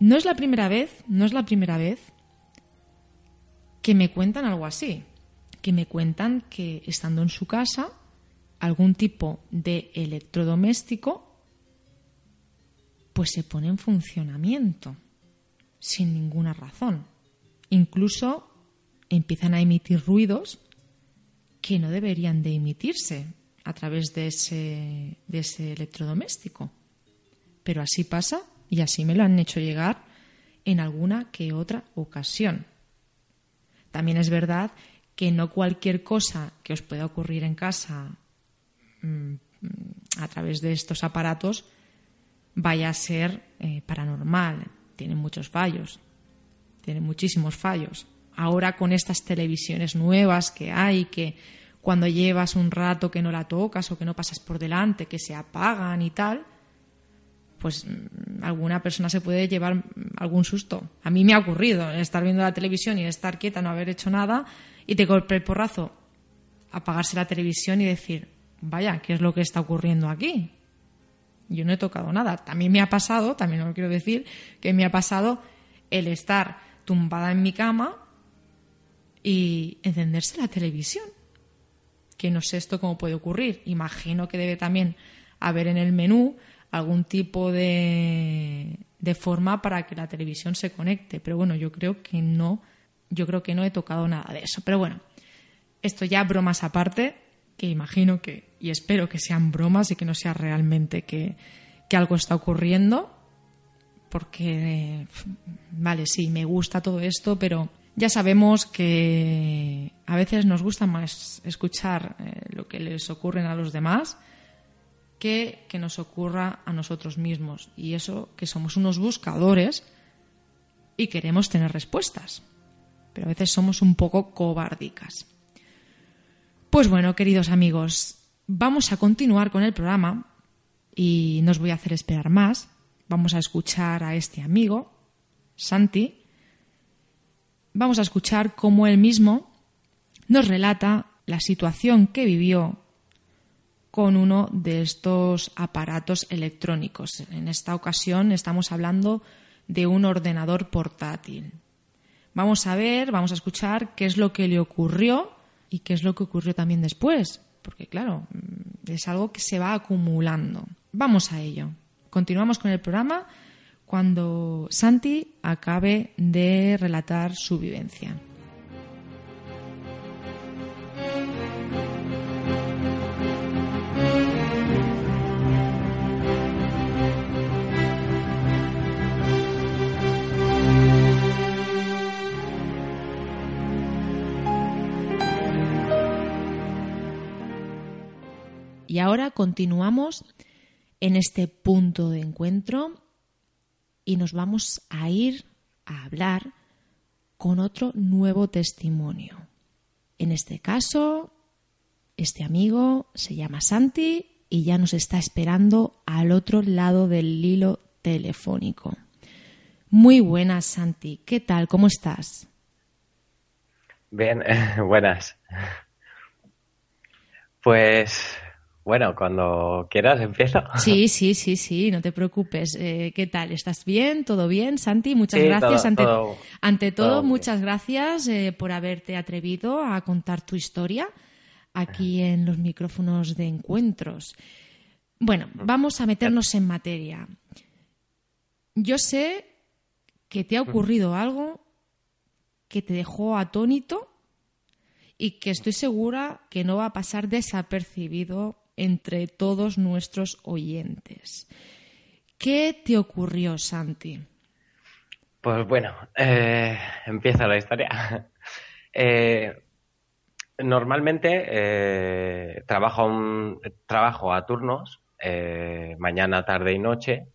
No es la primera vez, no es la primera vez que me cuentan algo así, que me cuentan que estando en su casa algún tipo de electrodoméstico pues se pone en funcionamiento sin ninguna razón. Incluso empiezan a emitir ruidos que no deberían de emitirse a través de ese, de ese electrodoméstico. Pero así pasa y así me lo han hecho llegar en alguna que otra ocasión. También es verdad que no cualquier cosa que os pueda ocurrir en casa mm, a través de estos aparatos vaya a ser eh, paranormal. Tiene muchos fallos, tiene muchísimos fallos. Ahora con estas televisiones nuevas que hay, que cuando llevas un rato que no la tocas o que no pasas por delante, que se apagan y tal, pues mm, alguna persona se puede llevar mm, algún susto. A mí me ha ocurrido estar viendo la televisión y estar quieta, no haber hecho nada y te golpe el porrazo, apagarse la televisión y decir, vaya, ¿qué es lo que está ocurriendo aquí? Yo no he tocado nada. También me ha pasado, también lo quiero decir, que me ha pasado el estar tumbada en mi cama y encenderse la televisión que no sé esto cómo puede ocurrir. Imagino que debe también haber en el menú algún tipo de, de forma para que la televisión se conecte. Pero bueno, yo creo que no, yo creo que no he tocado nada de eso. Pero bueno, esto ya bromas aparte, que imagino que, y espero que sean bromas y que no sea realmente que, que algo está ocurriendo. Porque, vale, sí, me gusta todo esto, pero ya sabemos que a veces nos gusta más escuchar eh, lo que les ocurre a los demás que que nos ocurra a nosotros mismos. Y eso que somos unos buscadores y queremos tener respuestas. Pero a veces somos un poco cobardicas. Pues bueno, queridos amigos, vamos a continuar con el programa y no os voy a hacer esperar más. Vamos a escuchar a este amigo, Santi, vamos a escuchar cómo él mismo nos relata la situación que vivió con uno de estos aparatos electrónicos. En esta ocasión estamos hablando de un ordenador portátil. Vamos a ver, vamos a escuchar qué es lo que le ocurrió y qué es lo que ocurrió también después, porque claro, mm, es algo que se va acumulando. Vamos a ello. Continuamos con el programa cuando Santi acabe de relatar su vivencia. Y ahora continuamos en este punto de encuentro y nos vamos a ir a hablar con otro nuevo testimonio. En este caso, este amigo se llama Santi y ya nos está esperando al otro lado del hilo telefónico. Muy buenas, Santi. ¿Qué tal? ¿Cómo estás? Bien, buenas. Pues bueno, cuando quieras empiezo. Sí, sí, sí, sí, no te preocupes. Eh, ¿Qué tal? ¿Estás bien? ¿Todo bien? Santi, muchas gracias. ante todo, ante todo, muchas gracias eh, por haberte atrevido a contar tu historia aquí en los micrófonos de encuentros. Bueno, vamos a meternos en materia. Yo sé que te ha ocurrido algo que te dejó atónito y que estoy segura que no va a pasar desapercibido entre todos nuestros oyentes. ¿Qué te ocurrió, Santi? Pues bueno, eh, empieza la historia. Eh, normalmente eh, trabajo, trabajo a turnos, mañana, tarde y noche.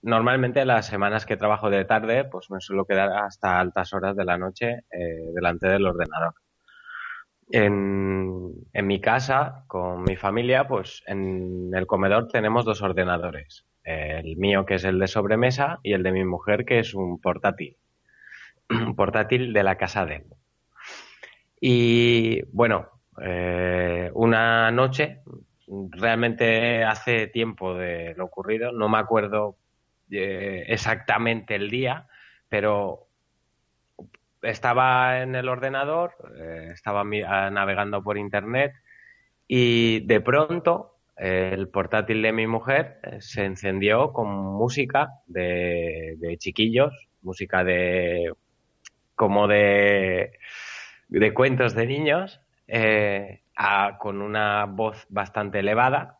normalmente las semanas que trabajo de tarde, pues me suelo quedar hasta altas horas de la noche delante del ordenador. En, mi casa, con mi familia, pues en el comedor tenemos dos ordenadores. El mío, que es el de sobremesa, y el de mi mujer, que es un portátil. Un portátil de la casa de él. Y bueno, eh, una noche, realmente hace tiempo de lo ocurrido, no me acuerdo eh, exactamente el día, pero estaba en el ordenador, eh, estaba navegando por internet y de pronto el portátil de mi mujer eh, se encendió con música de, chiquillos, música de como de, de cuentos de niños, eh, con una voz bastante elevada.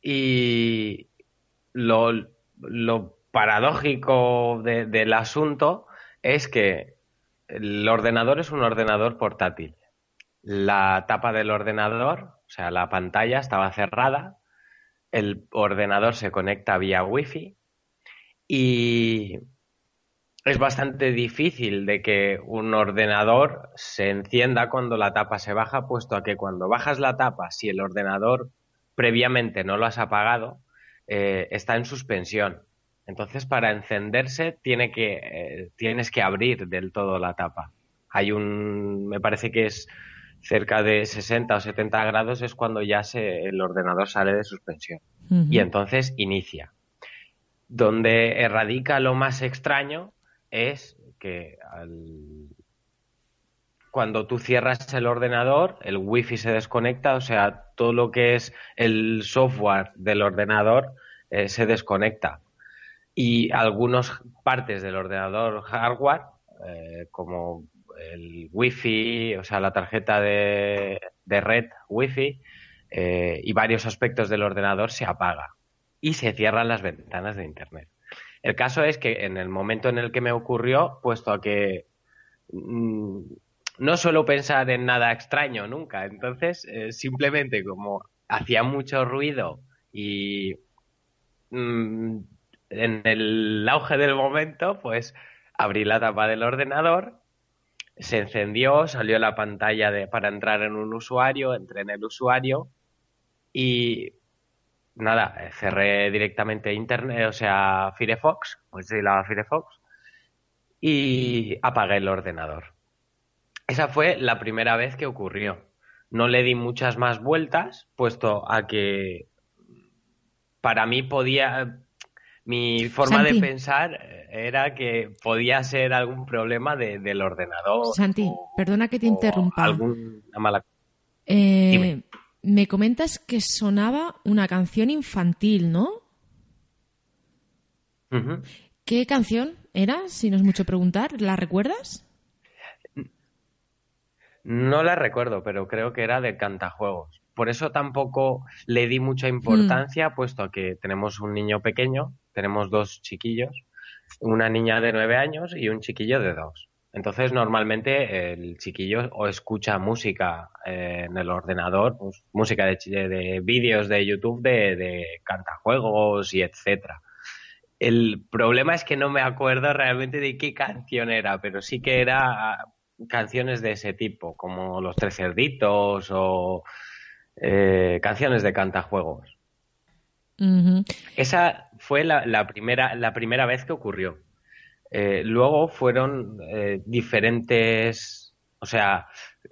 Y lo, paradójico del asunto es que el ordenador es un ordenador portátil. La tapa del ordenador, o sea, la pantalla estaba cerrada, el ordenador se conecta vía Wi-Fi y es bastante difícil de que un ordenador se encienda cuando la tapa se baja, puesto a que cuando bajas la tapa, si el ordenador previamente no lo has apagado, eh, está en suspensión. Entonces, para encenderse, tiene que, eh, tienes que abrir del todo la tapa. Hay un, me parece que es cerca de 60 o 70 grados, es cuando ya se, el ordenador sale de suspensión. Y entonces inicia. Donde erradica lo más extraño es que cuando tú cierras el ordenador, el wifi se desconecta, o sea, todo lo que es el software del ordenador eh, se desconecta y algunas partes del ordenador hardware, eh, como el Wi-Fi, o sea, la tarjeta de, red Wi-Fi eh, y varios aspectos del ordenador se apaga y se cierran las ventanas de Internet. El caso es que en el momento en el que me ocurrió, puesto a que mm, no suelo pensar en nada extraño nunca, entonces eh, simplemente como hacía mucho ruido y mm, en el auge del momento, pues abrí la tapa del ordenador, se encendió, salió la pantalla de, para entrar en un usuario, entré en el usuario y nada, cerré directamente internet, o sea, Firefox, pues sí, la Firefox, y apagué el ordenador. esa fue la primera vez que ocurrió. No le di muchas más vueltas, puesto a que para mí podía, mi forma de pensar era que podía ser algún problema del ordenador. Santi, perdona que te interrumpa. Alguna mala. Eh, me comentas que sonaba una canción infantil, ¿no? ¿Qué canción era? Si no es mucho preguntar, ¿la recuerdas? No la recuerdo, pero creo que era de cantajuegos. Por eso tampoco le di mucha importancia, mm. puesto a que tenemos un niño pequeño, tenemos dos chiquillos, una niña de nueve años y un chiquillo de dos. Entonces, normalmente el chiquillo o escucha música eh, en el ordenador, pues, música de, de vídeos de YouTube de, de cantajuegos y etcétera. El problema es que no me acuerdo realmente de qué canción era, pero sí que era canciones de ese tipo, como Los Tres Cerditos o eh, canciones de cantajuegos. Esa fue la, primera, la primera vez que ocurrió. Eh, luego fueron eh, diferentes, o sea,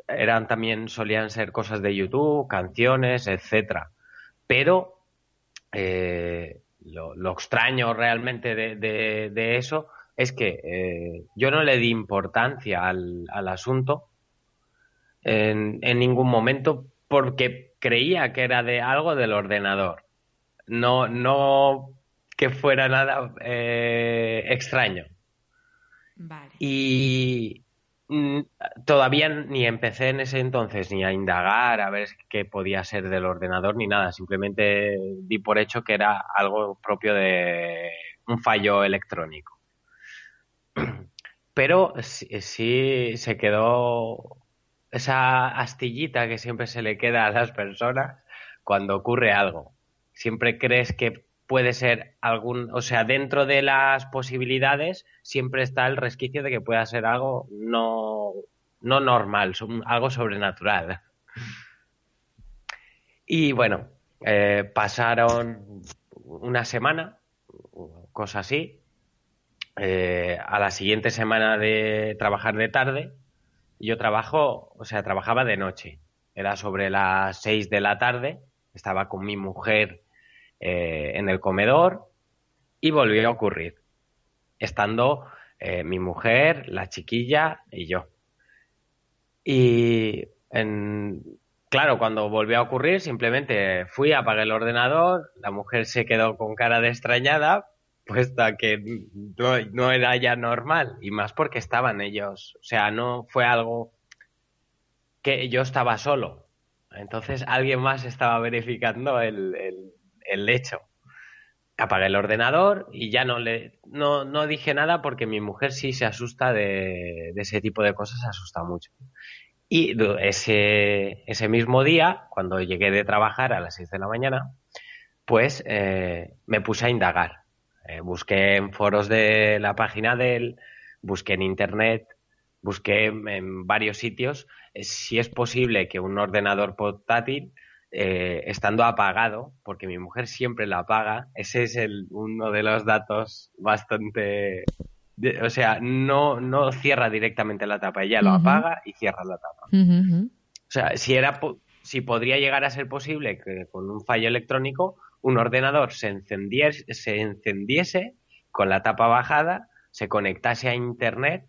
eran también, solían ser cosas de YouTube, canciones, etcétera. Pero lo, extraño realmente de eso es que eh, yo no le di importancia al, asunto en, ningún momento porque creía que era de algo del ordenador. No, no que fuera nada eh, extraño. Vale. Y mm, todavía ni empecé en ese entonces ni a indagar a ver qué podía ser del ordenador ni nada. Simplemente di por hecho que era algo propio de un fallo electrónico. Pero sí, se quedó esa astillita que siempre se le queda a las personas cuando ocurre algo. Siempre crees que puede ser algún, o sea, dentro de las posibilidades siempre está el resquicio de que pueda ser algo no, no normal, algo sobrenatural. Y bueno, eh, pasaron una semana, cosa así, eh, a la siguiente semana de trabajar de tarde, yo trabajo, o sea, trabajaba de noche. Era sobre las seis de la tarde, estaba con mi mujer eh, en el comedor y volvió a ocurrir, estando eh, mi mujer, la chiquilla y yo. Y claro, cuando volvió a ocurrir, simplemente fui, apagué el ordenador, la mujer se quedó con cara de extrañada, puesto que no, era ya normal y más porque estaban ellos. O sea, no fue algo que yo estaba solo. Entonces alguien más estaba verificando el, hecho. Apagué el ordenador y ya no le no, no dije nada porque mi mujer sí se asusta de, ese tipo de cosas, se asusta mucho. Y ese, ese mismo día, cuando llegué de trabajar a las 6 de la mañana, pues eh, me puse a indagar eh, busqué en foros de la página de él, busqué en internet, busqué en, varios sitios eh, si es posible que un ordenador portátil, eh, estando apagado, porque mi mujer siempre lo apaga, ese es el, uno de los datos bastante... o sea, no, no cierra directamente la tapa, ella lo apaga y cierra la tapa. O sea, si era si podría llegar a ser posible que con un fallo electrónico un ordenador se encendiese, se encendiese con la tapa bajada, se conectase a Internet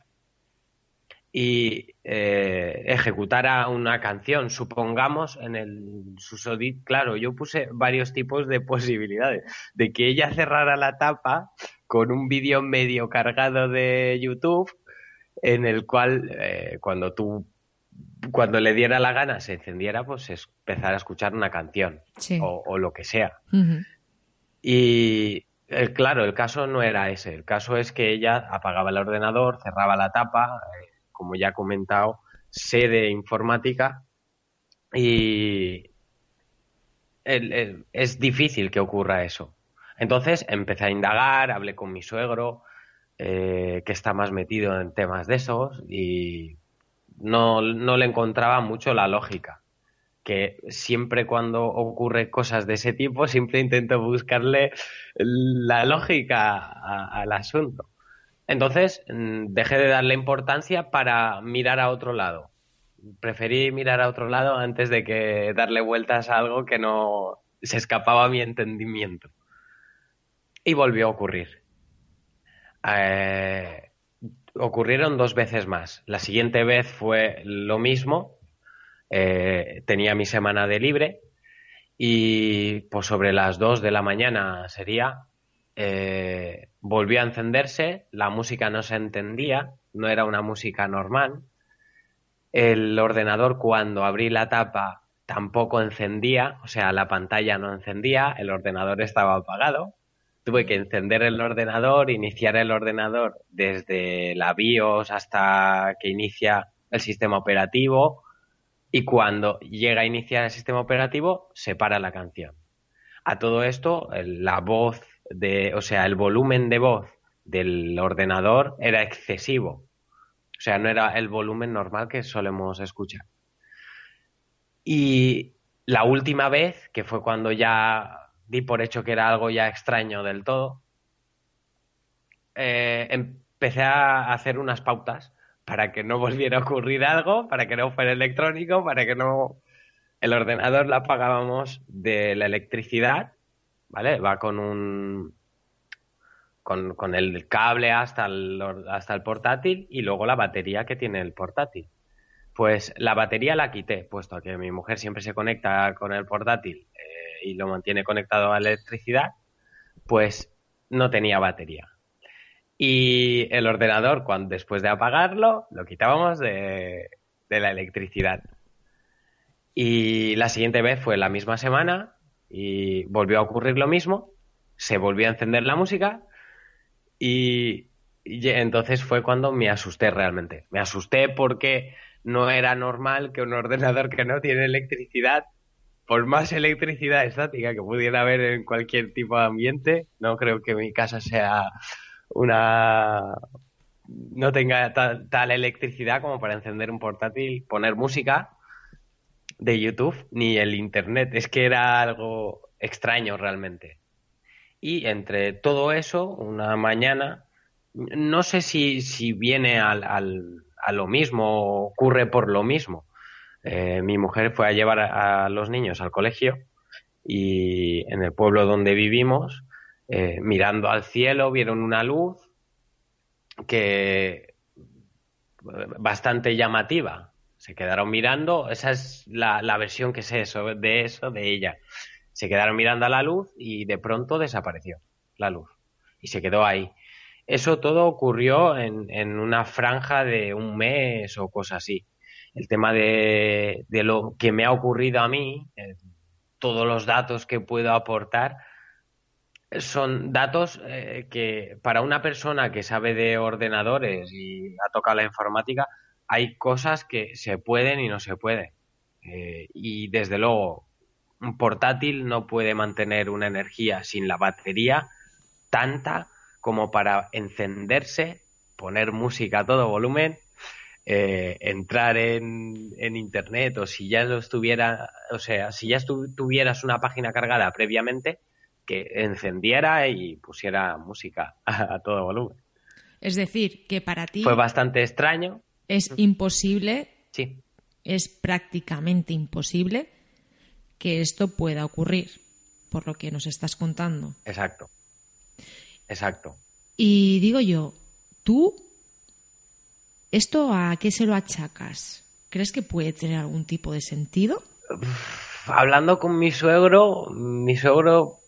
y eh, ejecutara una canción, supongamos en el susodit, claro, yo puse varios tipos de posibilidades, de que ella cerrara la tapa con un vídeo medio cargado de YouTube, en el cual eh, cuando tú cuando le diera la gana se encendiera, pues empezar a escuchar una canción o, lo que sea. Y eh, claro, el caso no era ese. El caso es que ella apagaba el ordenador, cerraba la tapa, eh, como ya he comentado, sé de informática y es difícil que ocurra eso. Entonces empecé a indagar, hablé con mi suegro, eh, que está más metido en temas de esos, y no, no le encontraba mucho la lógica. Que siempre cuando ocurre cosas de ese tipo, siempre intento buscarle la lógica al asunto. Entonces, mm, dejé de darle importancia para mirar a otro lado. preferí mirar a otro lado antes de que darle vueltas a algo que no se escapaba a mi entendimiento. Y volvió a ocurrir. Eh, ocurrieron dos veces más. La siguiente vez fue lo mismo. Eh, tenía mi semana de libre y pues sobre las dos de la mañana sería eh, volvió a encenderse, la música no se entendía, no era una música normal. El ordenador cuando abrí la tapa tampoco encendía, o sea, la pantalla no encendía, el ordenador estaba apagado. Tuve que encender el ordenador, iniciar el ordenador desde la BIOS hasta que inicia el sistema operativo y cuando llega a iniciar el sistema operativo se para la canción. A todo esto, la voz de, o sea, el volumen de voz del ordenador era excesivo. O sea, no era el volumen normal que solemos escuchar. Y la última vez, que fue cuando ya di por hecho que era algo ya extraño del todo, eh, empecé a hacer unas pautas para que no volviera a ocurrir algo, para que no fuera electrónico, para que no... El ordenador la apagábamos de la electricidad, ¿vale? Va con un... Con, con el cable hasta el, hasta el portátil y luego la batería que tiene el portátil. Pues la batería la quité, puesto que mi mujer siempre se conecta con el portátil eh, y lo mantiene conectado a la electricidad, pues no tenía batería. Y el ordenador, cuando, después de apagarlo, lo quitábamos de, la electricidad. Y la siguiente vez fue la misma semana y volvió a ocurrir lo mismo. Se volvió a encender la música y, entonces fue cuando me asusté realmente. Me asusté porque no era normal que un ordenador que no tiene electricidad, por más electricidad estática que pudiera haber en cualquier tipo de ambiente, no creo que mi casa sea una no tenga tal, electricidad como para encender un portátil, poner música de YouTube, ni el internet. Es que era algo extraño realmente. Y entre todo eso, una mañana, no sé si, si viene al, al, a lo mismo ocurre por lo mismo. Eh, mi mujer fue a llevar a los niños al colegio y en el pueblo donde vivimos eh, mirando al cielo, vieron una luz que bastante llamativa. Se quedaron mirando, esa es la, versión que sé de eso, de ella. Se quedaron mirando a la luz y de pronto desapareció la luz y se quedó ahí. Eso todo ocurrió en, una franja de un mes o cosas así. El tema de, lo que me ha ocurrido a mí, eh, todos los datos que puedo aportar, son datos eh, que para una persona que sabe de ordenadores y ha tocado la informática, hay cosas que se pueden y no se pueden. Eh, y desde luego, un portátil no puede mantener una energía sin la batería tanta como para encenderse, poner música a todo volumen, eh, entrar en, en, internet o si ya lo estuviera, o sea, si ya tuvieras una página cargada previamente, que encendiera y pusiera música a, todo volumen. Es decir, que para ti... Fue bastante extraño. Es imposible. Sí. Es prácticamente imposible que esto pueda ocurrir, por lo que nos estás contando. Exacto. Exacto. Y digo yo, tú, ¿esto a qué se lo achacas? ¿Crees que puede tener algún tipo de sentido? Hablando con mi suegro, mi suegro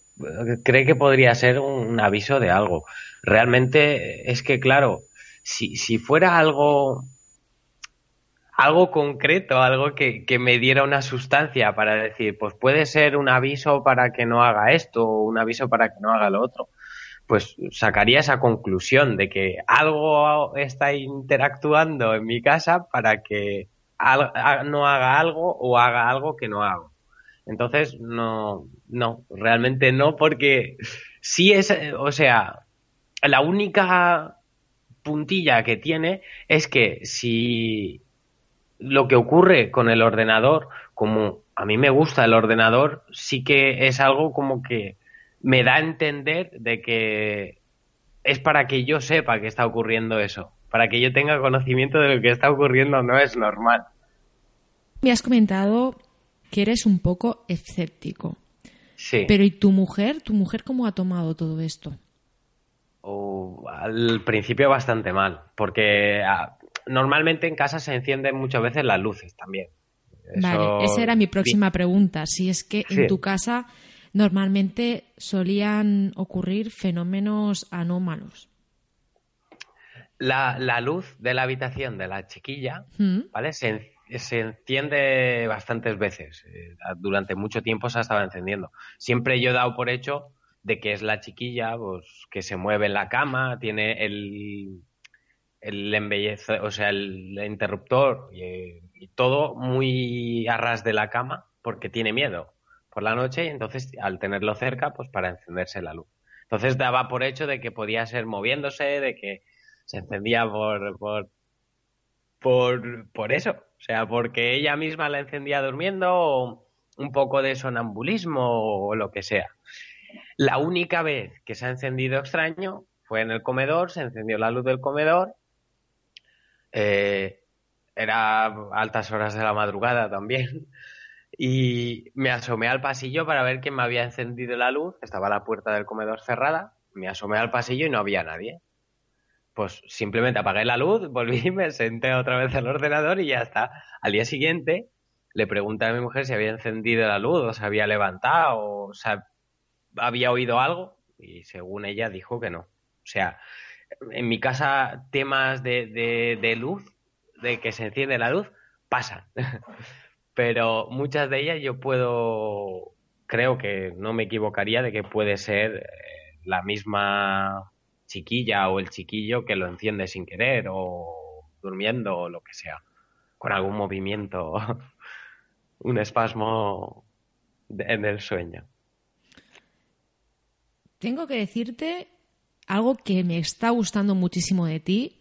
cree que podría ser un, aviso de algo. Realmente es que, claro, si, si fuera algo algo concreto, algo que, que, me diera una sustancia para decir, pues puede ser un aviso para que no haga esto o un aviso para que no haga lo otro, pues sacaría esa conclusión de que algo está interactuando en mi casa para que no haga algo o haga algo que no hago. Entonces, no, no, realmente no, porque sí es, o sea, la única puntilla que tiene es que si lo que ocurre con el ordenador, como a mí me gusta el ordenador, sí que es algo como que me da a entender de que es para que yo sepa que está ocurriendo eso, para que yo tenga conocimiento de lo que está ocurriendo no es normal. Me has comentado que eres un poco escéptico. Sí. Pero ¿y tu mujer? ¿Tu mujer cómo ha tomado todo esto? O, al principio bastante mal, porque ah, normalmente en casa se encienden muchas veces las luces también. Eso- Vale, esa era mi próxima pregunta. Si es que Sí. en tu casa normalmente solían ocurrir fenómenos anómalos. La, la luz de la habitación de la chiquilla, ¿Mm? ¿vale? Se, se enciende bastantes veces. Eh, durante mucho tiempo se ha estado encendiendo. Siempre yo he dado por hecho de que es la chiquilla pues, que se mueve en la cama, tiene el, el embellece, o sea, el, interruptor y, todo muy a ras de la cama porque tiene miedo por la noche y entonces al tenerlo cerca, pues para encenderse la luz. Entonces daba por hecho de que podía ser moviéndose, de que se encendía por, por, por, por eso. O sea, porque ella misma la encendía durmiendo o un poco de sonambulismo o lo que sea. La única vez que se ha encendido extraño fue en el comedor, se encendió la luz del comedor. Eh, era altas horas de la madrugada también. Y me asomé al pasillo para ver quién me había encendido la luz. Estaba la puerta del comedor cerrada. Me asomé al pasillo y no había nadie. Pues simplemente apagué la luz, volví, me senté otra vez al ordenador y ya está. Al día siguiente le pregunté a mi mujer si había encendido la luz o se había levantado o sea, había oído algo y según ella dijo que no. O sea, en mi casa temas de, de, luz, de que se enciende la luz, pasan. Pero muchas de ellas yo puedo, creo que no me equivocaría de que puede ser eh, la misma chiquilla o el chiquillo que lo enciende sin querer o durmiendo o lo que sea, con algún movimiento, un espasmo en el sueño. Tengo que decirte algo que me está gustando muchísimo de ti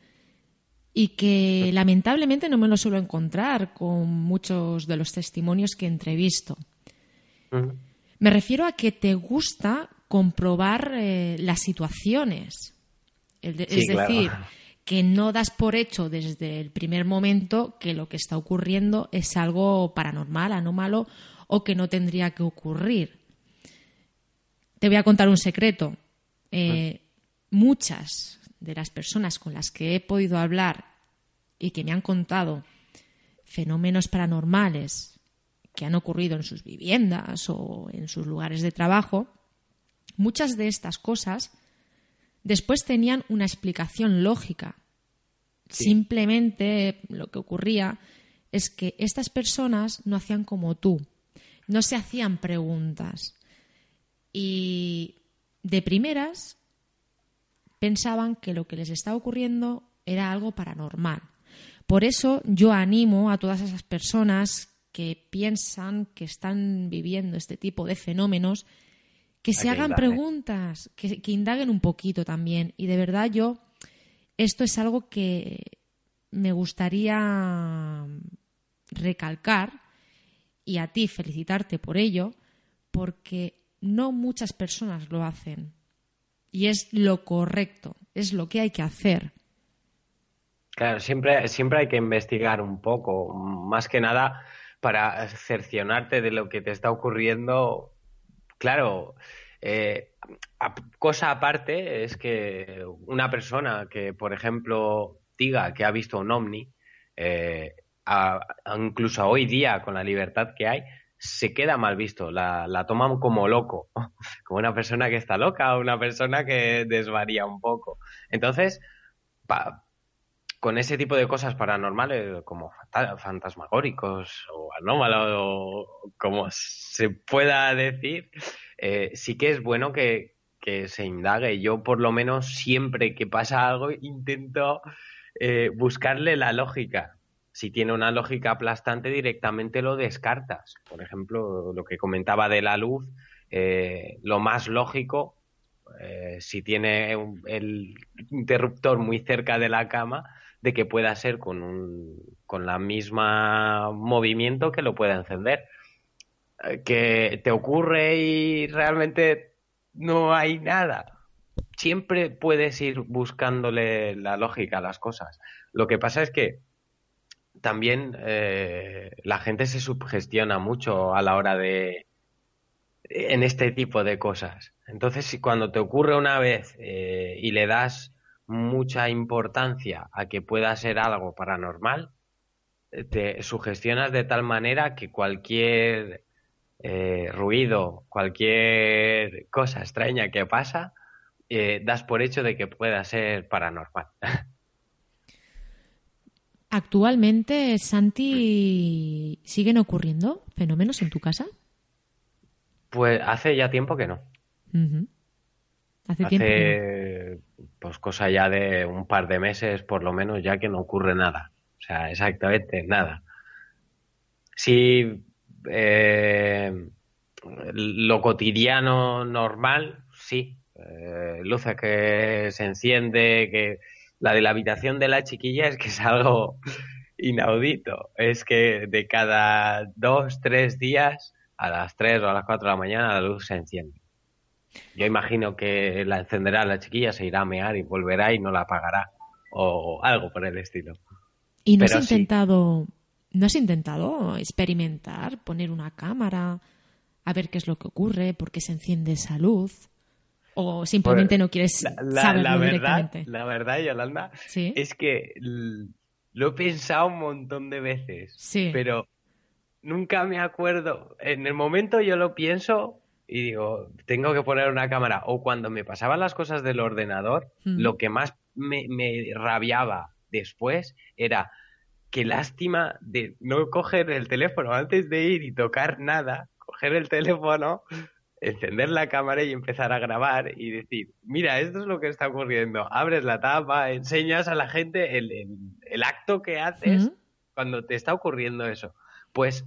y que lamentablemente no me lo suelo encontrar con muchos de los testimonios que entrevisto. Me refiero a que te gusta comprobar eh, las situaciones. El de- Sí, es claro. decir, que no das por hecho desde el primer momento que lo que está ocurriendo es algo paranormal, anómalo o que no tendría que ocurrir. Te voy a contar un secreto. Eh, Muchas de las personas con las que he podido hablar y que me han contado fenómenos paranormales que han ocurrido en sus viviendas o en sus lugares de trabajo, muchas de estas cosas después tenían una explicación lógica. Simplemente lo que ocurría es que estas personas no hacían como tú, no se hacían preguntas y de primeras pensaban que lo que les estaba ocurriendo era algo paranormal. Por eso yo animo a todas esas personas que piensan que están viviendo este tipo de fenómenos que se hagan indaguen. preguntas, que, que indaguen un poquito también. Y de verdad yo, esto es algo que me gustaría recalcar y a ti felicitarte por ello, porque no muchas personas lo hacen. Y es lo correcto, es lo que hay que hacer. Claro, siempre, siempre hay que investigar un poco, más que nada para cercionarte de lo que te está ocurriendo. Claro, eh, cosa aparte es que una persona que, por ejemplo, diga que ha visto un ovni, eh, incluso hoy día, con la libertad que hay, se queda mal visto, la, la toman como loco, como una persona que está loca una persona que desvaría un poco. Entonces, pa- con ese tipo de cosas paranormales como fanta- fantasmagóricos o anómalos o como se pueda decir, eh, sí que es bueno que, que se indague. Yo por lo menos siempre que pasa algo intento eh, buscarle la lógica. Si tiene una lógica aplastante directamente lo descartas. Por ejemplo, lo que comentaba de la luz, eh, lo más lógico eh, si tiene el interruptor muy cerca de la cama, de que pueda ser con un con la misma movimiento que lo pueda encender. Eh, que te ocurre y realmente no hay nada. Siempre puedes ir buscándole la lógica a las cosas. Lo que pasa es que también eh, la gente se subgestiona mucho a la hora de en este tipo de cosas. Entonces, si cuando te ocurre una vez eh, y le das mucha importancia a que pueda ser algo paranormal, eh, te sugestionas de tal manera que cualquier eh, ruido, cualquier cosa extraña que pasa, eh, das por hecho de que pueda ser paranormal. Actualmente, Santi, ¿siguen ocurriendo fenómenos en tu casa? Pues hace ya tiempo que no. Hace, tiempo. que pues cosa ya de un par de meses por lo menos ya que no ocurre nada. O sea, exactamente nada. Sí, eh, lo cotidiano normal, sí. Eh, luces que se enciende, que la de la habitación de la chiquilla es que es algo inaudito. Es que de cada dos, tres días, a las tres o a las cuatro de la mañana, la luz se enciende. Yo imagino que la encenderá la chiquilla, se irá a mear y volverá y no la apagará. O algo por el estilo. ¿Y no has sí. intentado, no has intentado experimentar, poner una cámara, a ver qué es lo que ocurre, por qué se enciende esa luz? ¿O simplemente no quieres La, la- saberlo la verdad, directamente? la verdad, Yolanda, Sí. es que lo he pensado un montón de veces. Sí. Pero nunca me acuerdo. En el momento yo lo pienso y digo, tengo que poner una cámara. O cuando me pasaban las cosas del ordenador, Mm. lo que más me, me rabiaba después era qué lástima de no coger el teléfono antes de ir y tocar nada, coger el teléfono, encender la cámara y empezar a grabar y decir, mira, esto es lo que está ocurriendo. Abres la tapa, enseñas a la gente el, el- el acto que haces cuando te está ocurriendo eso. Pues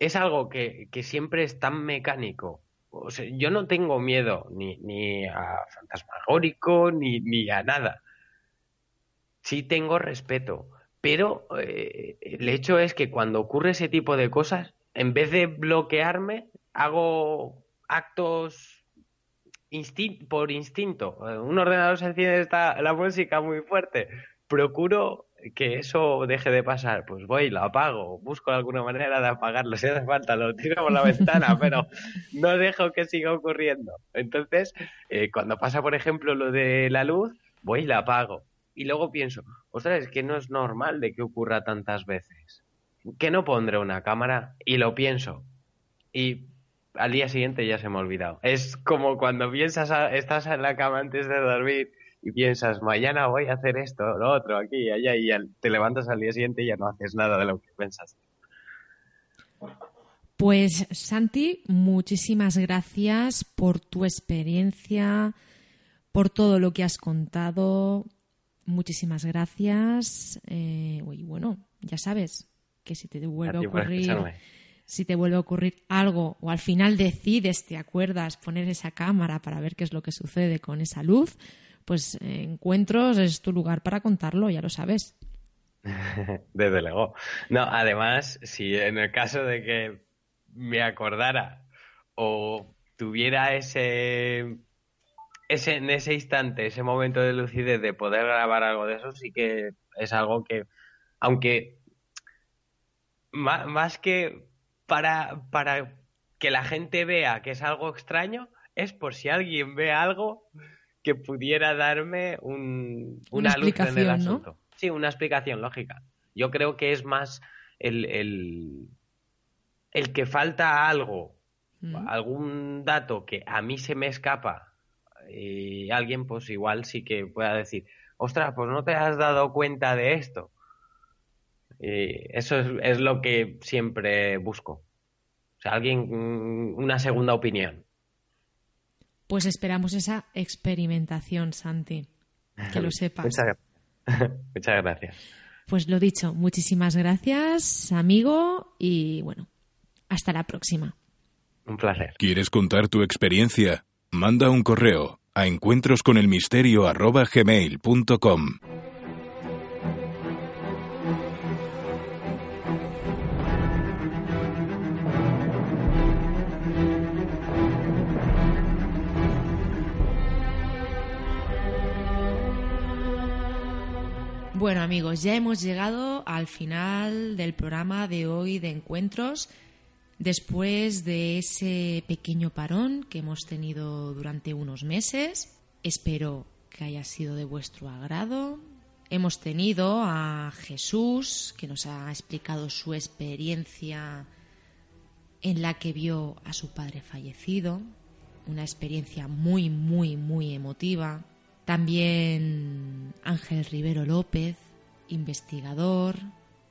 es algo que, que siempre es tan mecánico. O sea, yo no tengo miedo ni, ni a fantasmagórico ni, ni a nada. Sí tengo respeto, pero eh, el hecho es que cuando ocurre ese tipo de cosas, en vez de bloquearme, hago actos por instinto. Un ordenador se enciende esta, la música muy fuerte. Procuro que eso deje de pasar. Pues voy, lo apago, busco alguna manera de apagarlo. Si hace falta, lo tiro por la ventana, pero no dejo que siga ocurriendo. Entonces, eh, cuando pasa, por ejemplo, lo de la luz, voy y la apago. Y luego pienso, ostras, es que no es normal de que ocurra tantas veces. ¿Que no pondré una cámara? Y lo pienso. Y al día siguiente ya se me ha olvidado. Es como cuando piensas, a- estás en la cama antes de dormir y piensas, mañana voy a hacer esto, lo otro, aquí y allá, y te levantas al día siguiente y ya no haces nada de lo que pensas. Pues Santi, muchísimas gracias por tu experiencia, por todo lo que has contado. Muchísimas gracias. Eh, y bueno, ya sabes que si te vuelve A ocurrir. Si te vuelve a ocurrir algo o al final decides, te acuerdas, poner esa cámara para ver qué es lo que sucede con esa luz, pues eh, encuentros es tu lugar para contarlo, ya lo sabes. Desde luego. No, además, si en el caso de que me acordara o tuviera ese, ese en ese instante, ese momento de lucidez de poder grabar algo de eso, sí que es algo que, aunque ma- más, que para, para que la gente vea que es algo extraño, es por si alguien ve algo que pudiera darme un, Una una, luz en el explicación, ¿no? asunto. Sí, una explicación lógica. Yo creo que es más el, el, el que falta algo, Mm. algún dato que a mí se me escapa y alguien pues igual sí que pueda decir, ostras, pues no te has dado cuenta de esto. Y eso es, es lo que siempre busco. O sea, alguien, mm, una segunda opinión. Pues esperamos esa experimentación, Santi. Que lo sepas. Muchas, Muchas gracias. Pues lo dicho, muchísimas gracias, amigo, y bueno, hasta la próxima. Un placer. ¿Quieres contar tu experiencia? Manda un correo a encuentrosconelmisterio@gmail.com. Bueno, amigos, ya hemos llegado al final del programa de hoy de encuentros, después de ese pequeño parón que hemos tenido durante unos meses. Espero que haya sido de vuestro agrado. Hemos tenido a Jesús, que nos ha explicado su experiencia en la que vio a su padre fallecido, una experiencia muy, muy, muy emotiva. También Ángel Rivero López, investigador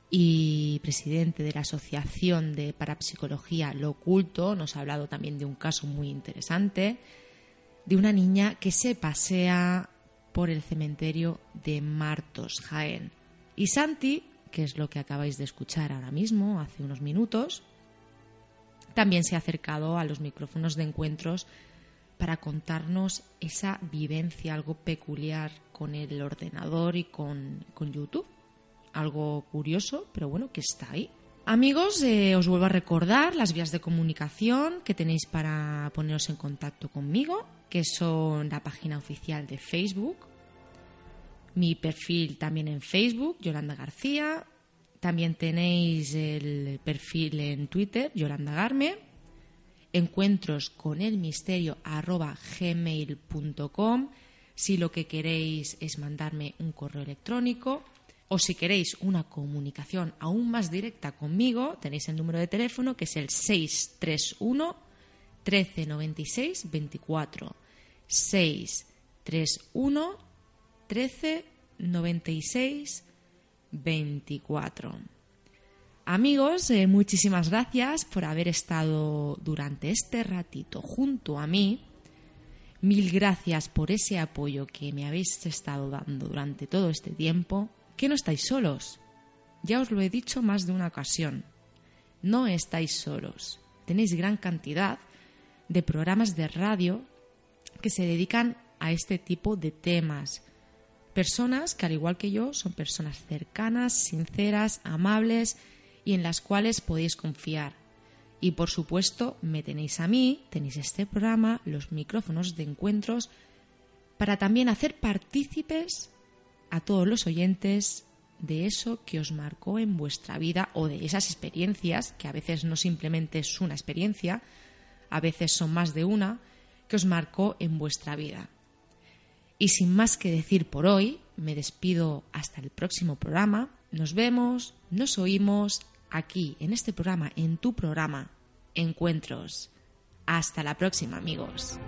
y presidente de la Asociación de Parapsicología Lo Oculto, nos ha hablado también de un caso muy interesante, de una niña que se pasea por el cementerio de Martos, Jaén. Y Santi, que es lo que acabáis de escuchar ahora mismo, hace unos minutos, también se ha acercado a los micrófonos de encuentros para contarnos esa vivencia algo peculiar con el ordenador y con, con YouTube. Algo curioso, pero bueno, que está ahí. Amigos, eh, os vuelvo a recordar las vías de comunicación que tenéis para poneros en contacto conmigo, que son la página oficial de Facebook, mi perfil también en Facebook, Yolanda García, también tenéis el perfil en Twitter, Yolanda Garme, encuentros con el misterio gmail.com si lo que queréis es mandarme un correo electrónico o si queréis una comunicación aún más directa conmigo, tenéis el número de teléfono que es el 631 1396 24. 631 1396 24. Amigos, eh, muchísimas gracias por haber estado durante este ratito junto a mí. Mil gracias por ese apoyo que me habéis estado dando durante todo este tiempo. Que no estáis solos. Ya os lo he dicho más de una ocasión. No estáis solos. Tenéis gran cantidad de programas de radio que se dedican a este tipo de temas. Personas que, al igual que yo, son personas cercanas, sinceras, amables, y en las cuales podéis confiar. Y por supuesto, me tenéis a mí, tenéis este programa, los micrófonos de encuentros, para también hacer partícipes a todos los oyentes de eso que os marcó en vuestra vida o de esas experiencias, que a veces no simplemente es una experiencia, a veces son más de una, que os marcó en vuestra vida. Y sin más que decir por hoy, me despido hasta el próximo programa. Nos vemos, nos oímos, aquí, en este programa, en tu programa, Encuentros. Hasta la próxima, amigos.